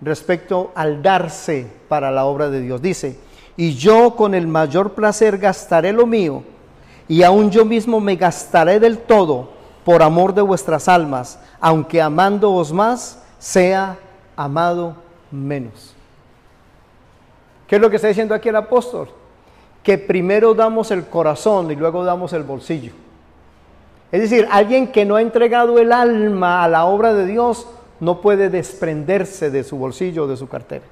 respecto al darse para la obra de Dios. Dice, y yo con el mayor placer gastaré lo mío y aún yo mismo me gastaré del todo por amor de vuestras almas, aunque amándoos más, sea amado menos. ¿Qué es lo que está diciendo aquí el apóstol? Que primero damos el corazón y luego damos el bolsillo. Es decir, alguien que no ha entregado el alma a la obra de Dios no puede desprenderse de su bolsillo o de su cartera.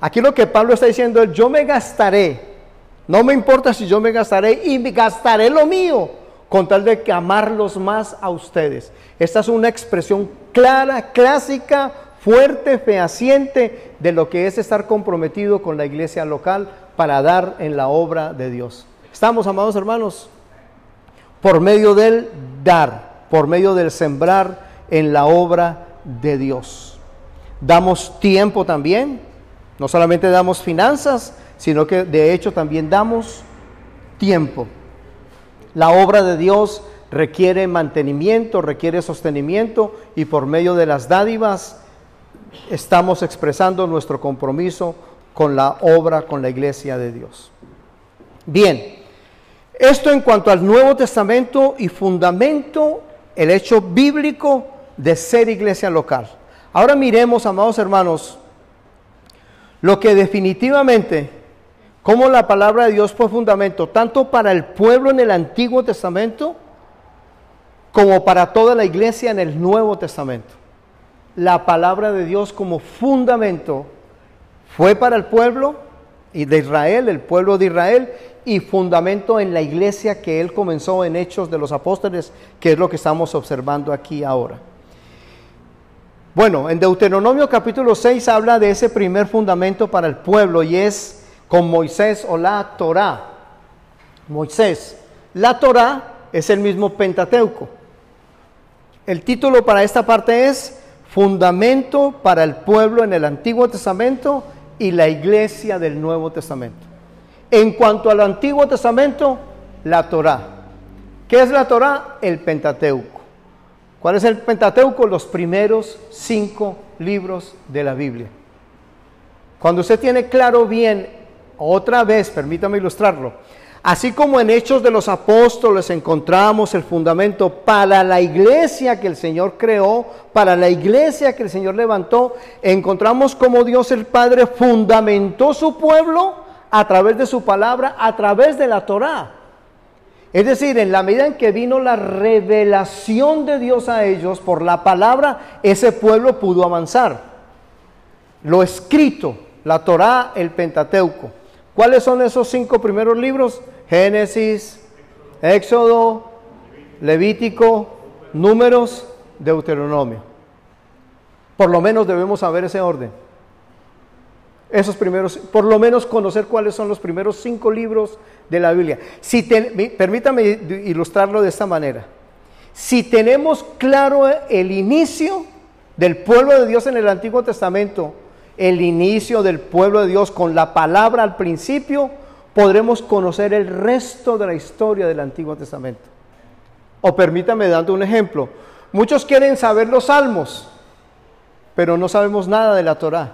Aquí lo que Pablo está diciendo es, yo me gastaré, no me importa si yo me gastaré y me gastaré lo mío con tal de que amarlos más a ustedes. Esta es una expresión clara, clásica, fuerte, fehaciente de lo que es estar comprometido con la iglesia local para dar en la obra de Dios. Estamos, amados hermanos, por medio del dar, por medio del sembrar en la obra de Dios. Damos tiempo también, no solamente damos finanzas, sino que de hecho también damos tiempo. La obra de Dios requiere mantenimiento, requiere sostenimiento y por medio de las dádivas estamos expresando nuestro compromiso con la obra, con la iglesia de Dios. Bien, esto en cuanto al Nuevo Testamento y fundamento, el hecho bíblico de ser iglesia local. Ahora miremos, amados hermanos, lo que definitivamente, como la palabra de Dios fue fundamento, tanto para el pueblo en el Antiguo Testamento, como para toda la iglesia en el Nuevo Testamento. La palabra de Dios como fundamento fue para el pueblo y de Israel, el pueblo de Israel, y fundamento en la iglesia que él comenzó en Hechos de los Apóstoles, que es lo que estamos observando aquí ahora. Bueno, en Deuteronomio capítulo 6 habla de ese primer fundamento para el pueblo y es con Moisés o la Torá. Moisés. La Torá es el mismo Pentateuco. El título para esta parte es Fundamento para el pueblo en el Antiguo Testamento y la iglesia del Nuevo Testamento. En cuanto al Antiguo Testamento, la Torá. ¿Qué es la Torá? El Pentateuco. ¿Cuál es el Pentateuco? Los primeros cinco libros de la Biblia. Cuando usted tiene claro bien, otra vez, permítame ilustrarlo, así como en Hechos de los Apóstoles encontramos el fundamento para la iglesia que el Señor creó, para la iglesia que el Señor levantó, encontramos como Dios el Padre fundamentó su pueblo a través de su palabra, a través de la Torá. Es decir, en la medida en que vino la revelación de Dios a ellos por la palabra, ese pueblo pudo avanzar. Lo escrito, la Torá, el Pentateuco. ¿Cuáles son esos cinco primeros libros? Génesis, Éxodo, Levítico, Números, Deuteronomio. Por lo menos debemos saber ese orden esos primeros, por lo menos conocer cuáles son los primeros cinco libros de la Biblia. Si permítame ilustrarlo de esta manera. Si tenemos claro el inicio del pueblo de Dios en el Antiguo Testamento, el inicio del pueblo de Dios con la palabra al principio, podremos conocer el resto de la historia del Antiguo Testamento. O permítame dando un ejemplo. Muchos quieren saber los salmos, pero no sabemos nada de la Torah.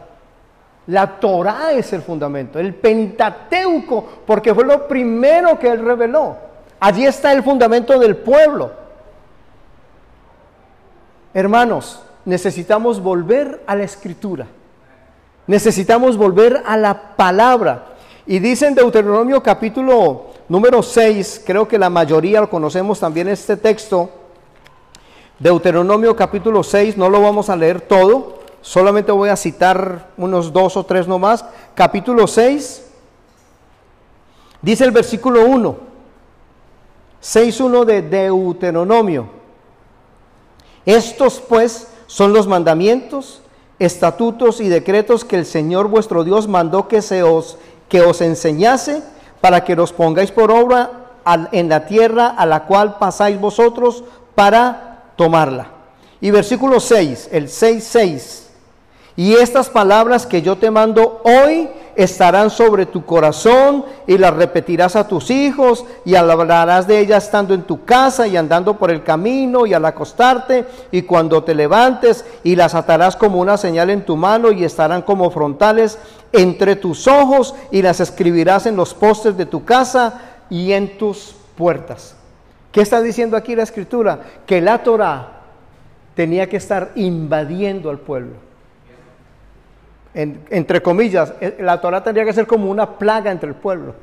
La Torah es el fundamento, el Pentateuco, porque fue lo primero que él reveló. Allí está el fundamento del pueblo. Hermanos, necesitamos volver a la escritura. Necesitamos volver a la palabra. Y dice en Deuteronomio capítulo número 6, creo que la mayoría lo conocemos también este texto. Deuteronomio capítulo 6, no lo vamos a leer todo, Solamente voy a citar unos dos o tres nomás. Capítulo 6, dice el versículo 1, 6.1 de Deuteronomio. Estos pues son los mandamientos, estatutos y decretos que el Señor vuestro Dios mandó que, se os, que os enseñase para que los pongáis por obra en la tierra a la cual pasáis vosotros para tomarla. Y versículo 6, el 6.6. Y estas palabras que yo te mando hoy estarán sobre tu corazón y las repetirás a tus hijos y hablarás de ellas estando en tu casa y andando por el camino y al acostarte y cuando te levantes y las atarás como una señal en tu mano y estarán como frontales entre tus ojos y las escribirás en los postes de tu casa y en tus puertas. ¿Qué está diciendo aquí la escritura? Que la Torah tenía que estar invadiendo al pueblo entre comillas, eh, la Torah tendría que ser como una plaga entre el pueblo,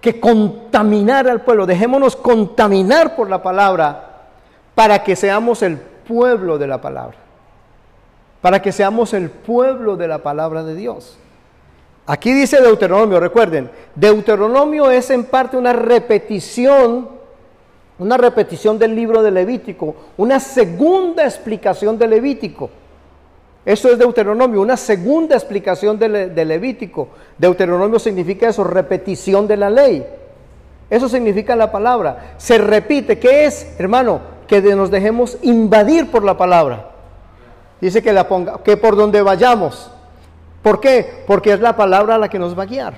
que contaminara al pueblo. Dejémonos contaminar por la palabra para que seamos el pueblo de la palabra. para que seamos el pueblo de la palabra de Dios. Aquí dice Deuteronomio, recuerden, Deuteronomio es en parte una repetición, una repetición del libro de Levítico, una segunda explicación de Levítico. Eso es Deuteronomio, una segunda explicación de, Levítico. Deuteronomio significa eso, repetición de la ley. Eso significa la palabra. Se repite. ¿Qué es, hermano? Que nos dejemos invadir por la palabra. Dice que, la ponga, que por donde vayamos. ¿Por qué? Porque es la palabra la que nos va a guiar.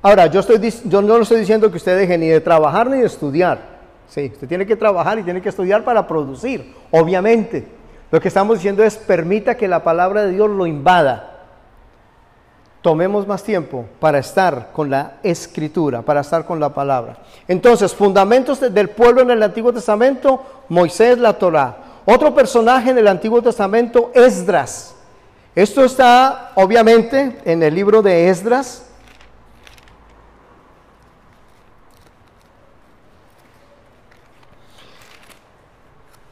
Ahora, yo, estoy, yo no estoy diciendo que usted deje ni de trabajar ni de estudiar. Sí, usted tiene que trabajar y tiene que estudiar para producir, obviamente. Lo que estamos diciendo es permita que la palabra de Dios lo invada. Tomemos más tiempo para estar con la escritura, para estar con la palabra. Entonces, fundamentos del pueblo en el Antiguo Testamento, Moisés, la Torah. Otro personaje en el Antiguo Testamento, Esdras. Esto está obviamente en el libro de Esdras.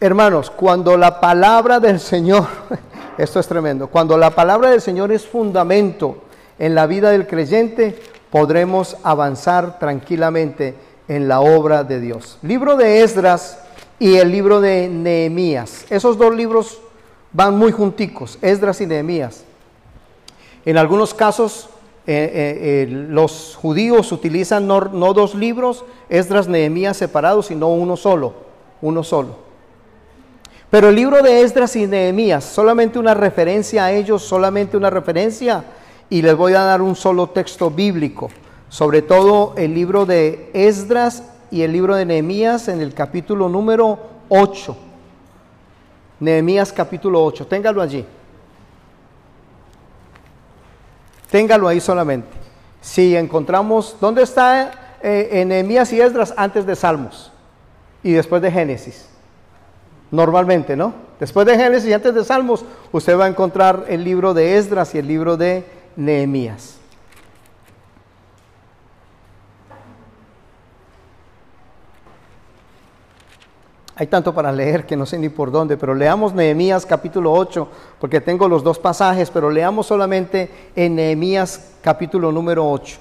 Hermanos, cuando la palabra del Señor, esto es tremendo, cuando la palabra del Señor es fundamento en la vida del creyente, podremos avanzar tranquilamente en la obra de Dios. Libro de Esdras y el libro de Nehemías. Esos dos libros van muy junticos, Esdras y Nehemías. En algunos casos eh, eh, los judíos utilizan no, no, dos libros, Esdras, Nehemías separados, sino uno solo, uno solo. Pero el libro de Esdras y Nehemías, solamente una referencia a ellos, solamente una referencia, y les voy a dar un solo texto bíblico, sobre todo el libro de Esdras y el libro de Nehemías en el capítulo número 8. Nehemías capítulo 8, téngalo allí. Téngalo ahí solamente. Si encontramos, ¿dónde está eh, Nehemías y Esdras antes de Salmos y después de Génesis? Normalmente, ¿no? Después de Génesis y antes de Salmos, usted va a encontrar el libro de Esdras y el libro de Nehemías. Hay tanto para leer que no sé ni por dónde, pero leamos Nehemías capítulo 8, porque tengo los dos pasajes, pero leamos solamente en Nehemías capítulo número 8.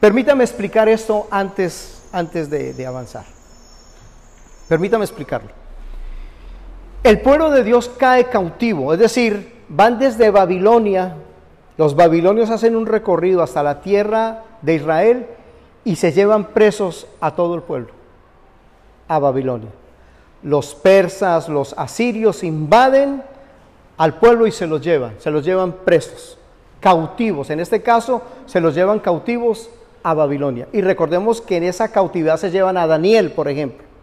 Permítame explicar esto antes, antes de avanzar. Permítame explicarlo. El pueblo de Dios cae cautivo, es decir, van desde Babilonia, los babilonios hacen un recorrido hasta la tierra de Israel y se llevan presos a todo el pueblo, a Babilonia. Los persas, los asirios invaden al pueblo y se los llevan, se los llevan presos, cautivos. En este caso, se los llevan cautivos a Babilonia. Y recordemos que en esa cautividad se llevan a Daniel, por ejemplo.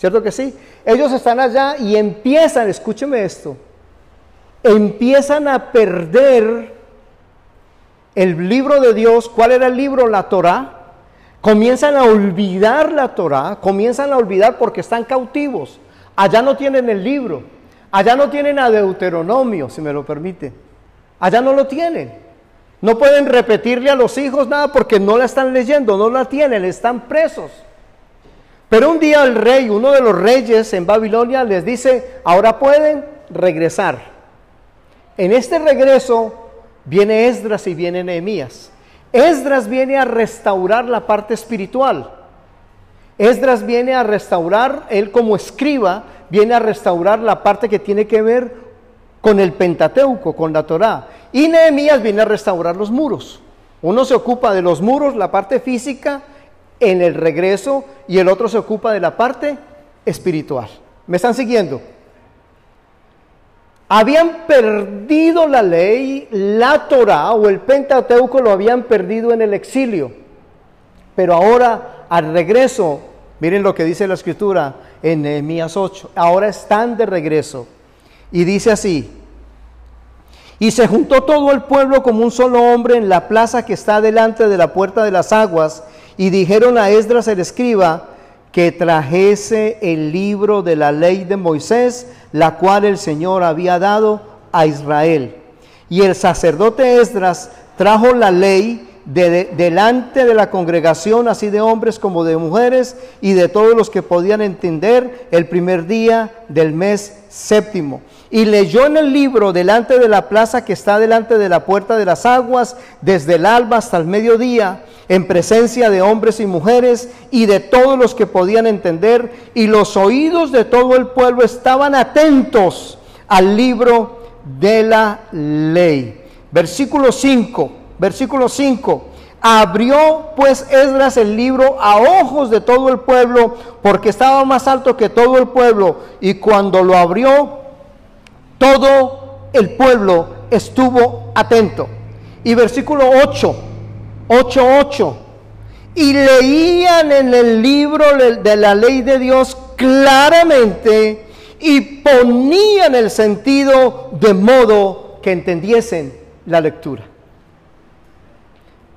¿Cierto que sí? Ellos están allá y empiezan, escúcheme esto, empiezan a perder el libro de Dios. ¿Cuál era el libro? La Torah. Comienzan a olvidar la Torah, comienzan a olvidar porque están cautivos. Allá no tienen el libro, allá no tienen a Deuteronomio, si me lo permite. Allá no lo tienen. No pueden repetirle a los hijos nada porque no la están leyendo, no la tienen, están presos. Pero un día el rey, uno de los reyes en Babilonia, les dice, ahora pueden regresar. En este regreso viene Esdras y viene Nehemías. Esdras viene a restaurar la parte espiritual. Esdras viene a restaurar, él como escriba, viene a restaurar la parte que tiene que ver con el Pentateuco, con la Torá. Y Nehemías viene a restaurar los muros. Uno se ocupa de los muros, la parte física, en el regreso y el otro se ocupa de la parte espiritual. ¿Me están siguiendo? Habían perdido la ley, la Torah o el Pentateuco lo habían perdido en el exilio. Pero ahora, al regreso, miren lo que dice la escritura en Nehemías 8, ahora están de regreso. Y dice así, y se juntó todo el pueblo como un solo hombre en la plaza que está delante de la puerta de las aguas, y dijeron a Esdras el escriba que trajese el libro de la ley de Moisés, la cual el Señor había dado a Israel. Y el sacerdote Esdras trajo la ley delante de la congregación, así de hombres como de mujeres, y de todos los que podían entender el primer día del mes séptimo. Y leyó en el libro delante de la plaza que está delante de la puerta de las aguas, desde el alba hasta el mediodía, en presencia de hombres y mujeres y de todos los que podían entender, y los oídos de todo el pueblo estaban atentos al libro de la ley. Versículo 5, versículo 5. Abrió pues Esdras el libro a ojos de todo el pueblo, porque estaba más alto que todo el pueblo, y cuando lo abrió, todo el pueblo estuvo atento. Y versículo 8, 8.8. Y leían en el libro de la ley de Dios claramente y ponían el sentido de modo que entendiesen la lectura.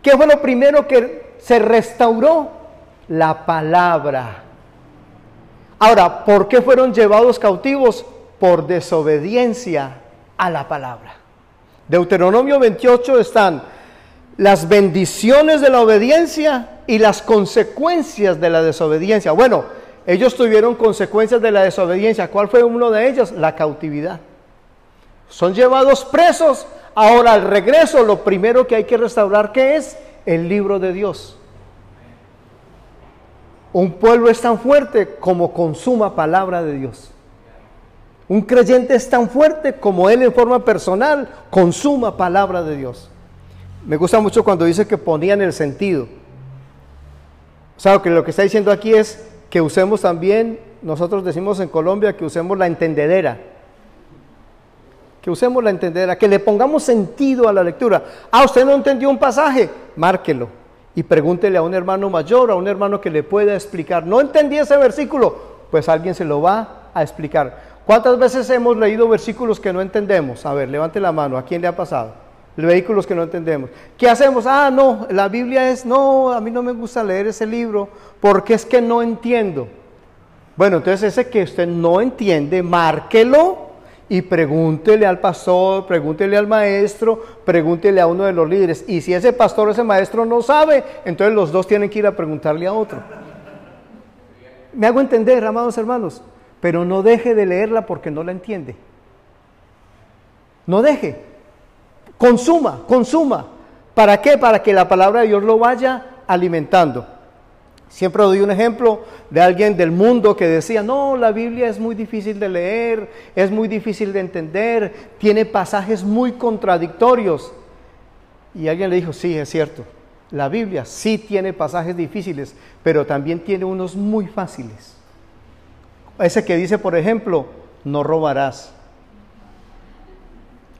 ¿Qué fue lo primero que se restauró? La palabra. Ahora, ¿por qué fueron llevados cautivos? Por desobediencia a la palabra. Deuteronomio 28 están las bendiciones de la obediencia y las consecuencias de la desobediencia. Bueno, ellos tuvieron consecuencias de la desobediencia. ¿Cuál fue uno de ellos? La cautividad. Son llevados presos. Ahora al regreso lo primero que hay que restaurar, ¿qué es? El libro de Dios. Un pueblo es tan fuerte como consuma palabra de Dios. Un creyente es tan fuerte como él en forma personal consuma palabra de Dios. Me gusta mucho cuando dice que ponían el sentido. O sea, que lo que está diciendo aquí es que usemos también, nosotros decimos en Colombia que usemos la entendedera. Que usemos la entendedera, que le pongamos sentido a la lectura. Ah, usted no entendió un pasaje, márquelo y pregúntele a un hermano mayor, a un hermano que le pueda explicar. No entendí ese versículo, pues alguien se lo va a explicar. ¿Cuántas veces hemos leído versículos que no entendemos? A ver, levante la mano, ¿a quién le ha pasado? vehículos que no entendemos. ¿Qué hacemos? Ah, no, la Biblia es, no, a mí no me gusta leer ese libro porque es que no entiendo. Bueno, entonces ese que usted no entiende, márquelo y pregúntele al pastor, pregúntele al maestro, pregúntele a uno de los líderes. Y si ese pastor o ese maestro no sabe, entonces los dos tienen que ir a preguntarle a otro. Me hago entender, amados hermanos, pero no deje de leerla porque no la entiende. No deje. Consuma, consuma. ¿Para qué? Para que la palabra de Dios lo vaya alimentando. Siempre doy un ejemplo de alguien del mundo que decía, no, la Biblia es muy difícil de leer, es muy difícil de entender, tiene pasajes muy contradictorios. Y alguien le dijo, sí, es cierto, la Biblia sí tiene pasajes difíciles, pero también tiene unos muy fáciles. Ese que dice, por ejemplo, no robarás.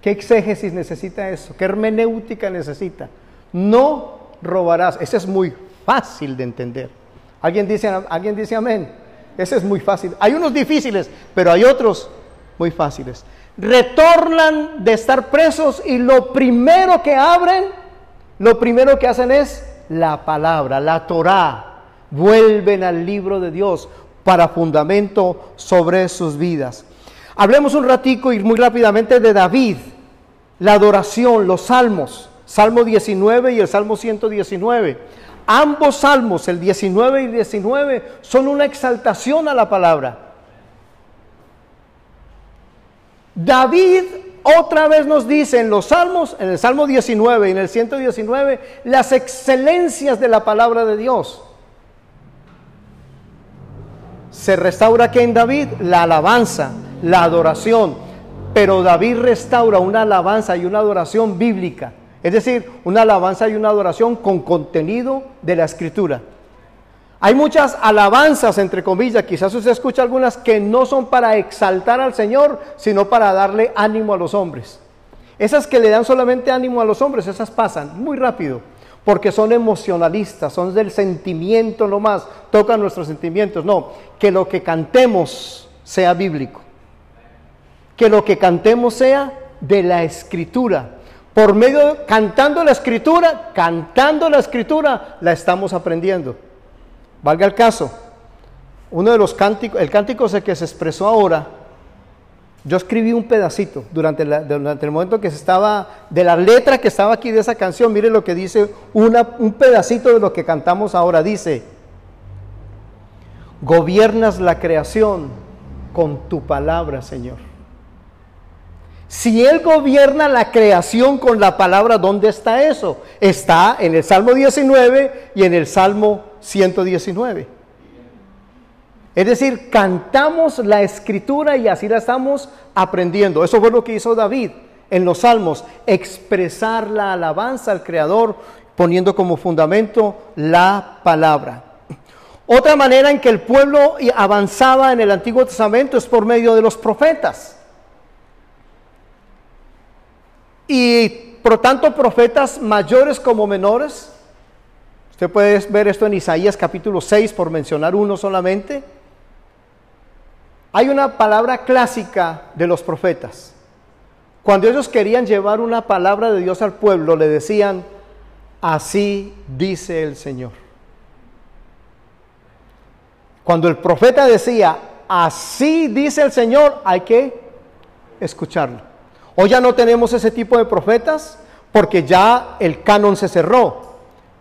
¿Qué exégesis necesita eso? ¿Qué hermenéutica necesita? No robarás. Ese es muy fácil de entender. ¿Alguien dice, ¿Alguien dice amén? Ese es muy fácil. Hay unos difíciles, pero hay otros muy fáciles. Retornan de estar presos y lo primero que abren, lo primero que hacen es la palabra, la Torá. Vuelven al libro de Dios para fundamento sobre sus vidas. Hablemos un ratico y muy rápidamente de David la adoración, los salmos, Salmo 19 y el Salmo 119. Ambos salmos, el 19 y el 19, son una exaltación a la palabra. David otra vez nos dice en los salmos, en el Salmo 19 y en el 119, las excelencias de la palabra de Dios. Se restaura que en David la alabanza, la adoración, pero David restaura una alabanza y una adoración bíblica, es decir, una alabanza y una adoración con contenido de la escritura. Hay muchas alabanzas, entre comillas, quizás usted escucha algunas que no son para exaltar al Señor, sino para darle ánimo a los hombres. Esas que le dan solamente ánimo a los hombres, esas pasan muy rápido, porque son emocionalistas, son del sentimiento nomás, tocan nuestros sentimientos. No, que lo que cantemos sea bíblico que lo que cantemos sea de la escritura. Por medio de cantando la escritura, cantando la escritura, la estamos aprendiendo. Valga el caso, uno de los cánticos, el cántico que se expresó ahora, Yo escribí un pedacito durante, el momento que se estaba, de la letra que estaba aquí de esa canción, mire lo que dice, un pedacito de lo que cantamos ahora. Dice, gobiernas la creación con tu palabra, Señor. Si Él gobierna la creación con la palabra, ¿dónde está eso? Está en el Salmo 19 y en el Salmo 119. Es decir, cantamos la escritura y así la estamos aprendiendo. Eso fue lo que hizo David en los salmos, expresar la alabanza al Creador poniendo como fundamento la palabra. Otra manera en que el pueblo avanzaba en el Antiguo Testamento es por medio de los profetas. Y por tanto, profetas mayores como menores. Usted puede ver esto en Isaías capítulo 6, por mencionar uno solamente. Hay una palabra clásica de los profetas. Cuando ellos querían llevar una palabra de Dios al pueblo, le decían, así dice el Señor. Cuando el profeta decía, así dice el Señor, hay que escucharlo. Hoy ya no tenemos ese tipo de profetas porque ya el canon se cerró.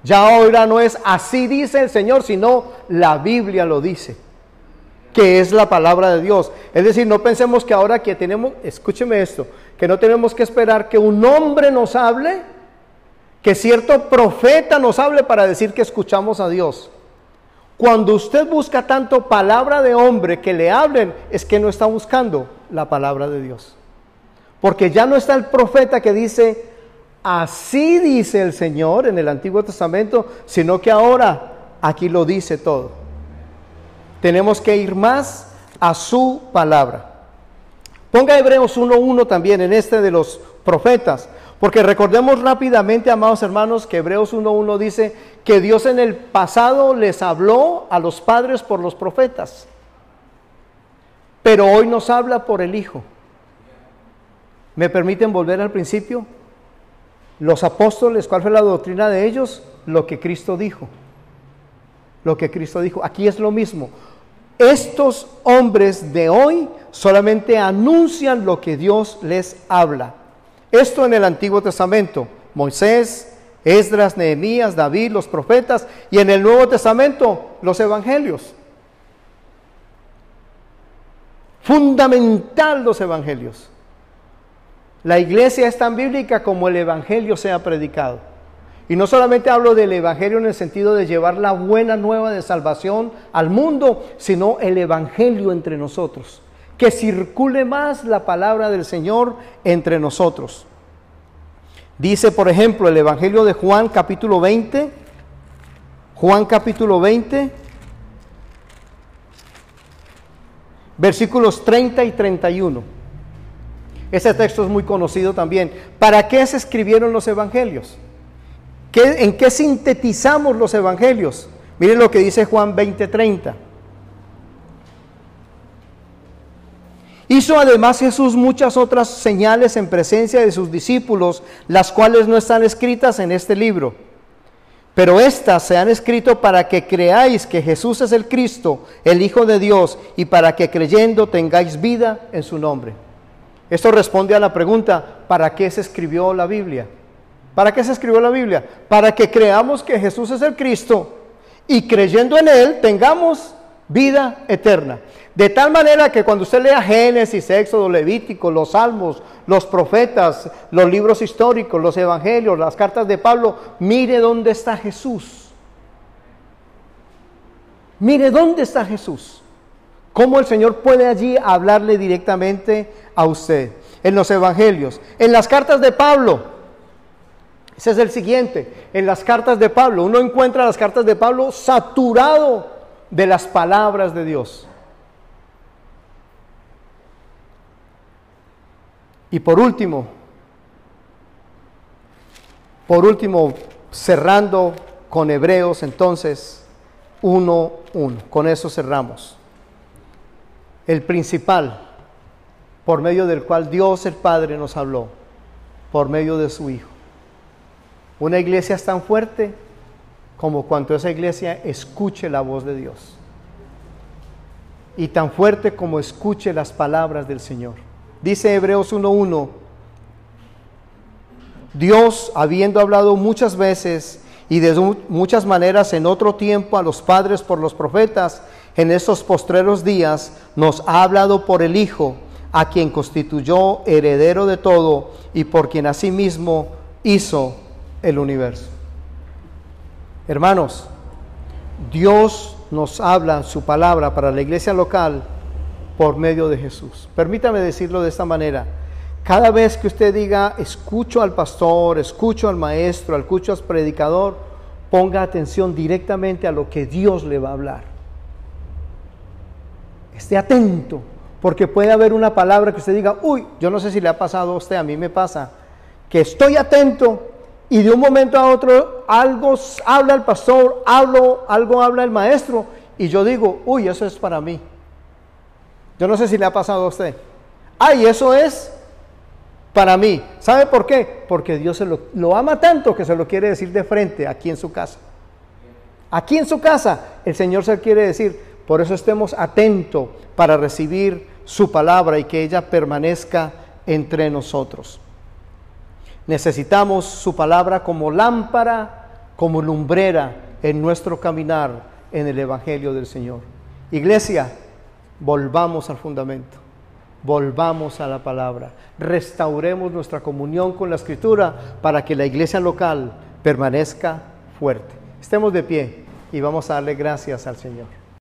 Ya ahora no es así dice el Señor, sino la Biblia lo dice que es la palabra de Dios. Es decir, no pensemos que ahora que tenemos, escúcheme esto, que no tenemos que esperar que un hombre nos hable, que cierto profeta nos hable para decir que escuchamos a Dios. Cuando usted busca tanto palabra de hombre que le hablen, es que no está buscando la palabra de Dios. Porque ya no está el profeta que dice, así dice el Señor en el Antiguo Testamento, sino que ahora aquí lo dice todo. Tenemos que ir más a su palabra. Ponga Hebreos 1.1 también en este de los profetas, porque recordemos rápidamente, amados hermanos, que Hebreos 1.1 dice que Dios en el pasado les habló a los padres por los profetas, pero hoy nos habla por el Hijo. ¿Me permiten volver al principio? Los apóstoles, ¿cuál fue la doctrina de ellos? Lo que Cristo dijo. Lo que Cristo dijo. Aquí es lo mismo. Estos hombres de hoy solamente anuncian lo que Dios les habla. Esto en el Antiguo Testamento, Moisés, Esdras, Nehemías, David, los profetas, y en el Nuevo Testamento, los evangelios. Fundamental los evangelios. La iglesia es tan bíblica como el evangelio sea predicado. Y no solamente hablo del Evangelio en el sentido de llevar la buena nueva de salvación al mundo, sino el Evangelio entre nosotros. Que circule más la palabra del Señor entre nosotros. Dice, por ejemplo, el Evangelio de Juan capítulo 20, Juan capítulo 20, versículos 30 y 31. Ese texto es muy conocido también. ¿Para qué se escribieron los evangelios? ¿En qué sintetizamos los evangelios? Miren lo que dice Juan 20:30. Hizo además Jesús muchas otras señales en presencia de sus discípulos, las cuales no están escritas en este libro. Pero estas se han escrito para que creáis que Jesús es el Cristo, el Hijo de Dios, y para que creyendo tengáis vida en su nombre. Esto responde a la pregunta, ¿para qué se escribió la Biblia? ¿Para qué se escribió la Biblia? Para que creamos que Jesús es el Cristo y creyendo en Él tengamos vida eterna. De tal manera que cuando usted lea Génesis, Éxodo, Levítico, los Salmos, los profetas, los libros históricos, los evangelios, las cartas de Pablo, mire dónde está Jesús. Mire dónde está Jesús. Cómo el Señor puede allí hablarle directamente a usted. En los evangelios, en las cartas de Pablo, ese es el siguiente. En las cartas de Pablo, uno encuentra las cartas de Pablo saturado de las palabras de Dios. Y por último, por último, cerrando con Hebreos entonces 1.1. Con eso cerramos. El principal, por medio del cual Dios el Padre nos habló, por medio de su Hijo. Una iglesia es tan fuerte como cuanto esa iglesia escuche la voz de Dios. Y tan fuerte como escuche las palabras del Señor. Dice Hebreos 1.1, Dios, habiendo hablado muchas veces y de muchas maneras en otro tiempo a los padres por los profetas, en estos postreros días nos ha hablado por el Hijo, a quien constituyó heredero de todo y por quien asimismo hizo el universo. Hermanos, Dios nos habla su palabra para la iglesia local por medio de Jesús. Permítame decirlo de esta manera. Cada vez que usted diga, escucho al pastor, escucho al maestro, escucho al predicador, ponga atención directamente a lo que Dios le va a hablar. Esté atento, porque puede haber una palabra que usted diga, uy, yo no sé si le ha pasado a usted, a mí me pasa, que estoy atento y de un momento a otro algo habla el pastor, hablo, algo habla el maestro y yo digo, uy, eso es para mí. Yo no sé si le ha pasado a usted. Ay, eso es para mí. ¿Sabe por qué? Porque Dios se lo, lo ama tanto que se lo quiere decir de frente aquí en su casa. Aquí en su casa el Señor se quiere decir. Por eso estemos atentos para recibir su palabra y que ella permanezca entre nosotros. Necesitamos su palabra como lámpara, como lumbrera en nuestro caminar en el Evangelio del Señor. Iglesia, volvamos al fundamento, volvamos a la palabra, restauremos nuestra comunión con la Escritura para que la iglesia local permanezca fuerte. Estemos de pie y vamos a darle gracias al Señor.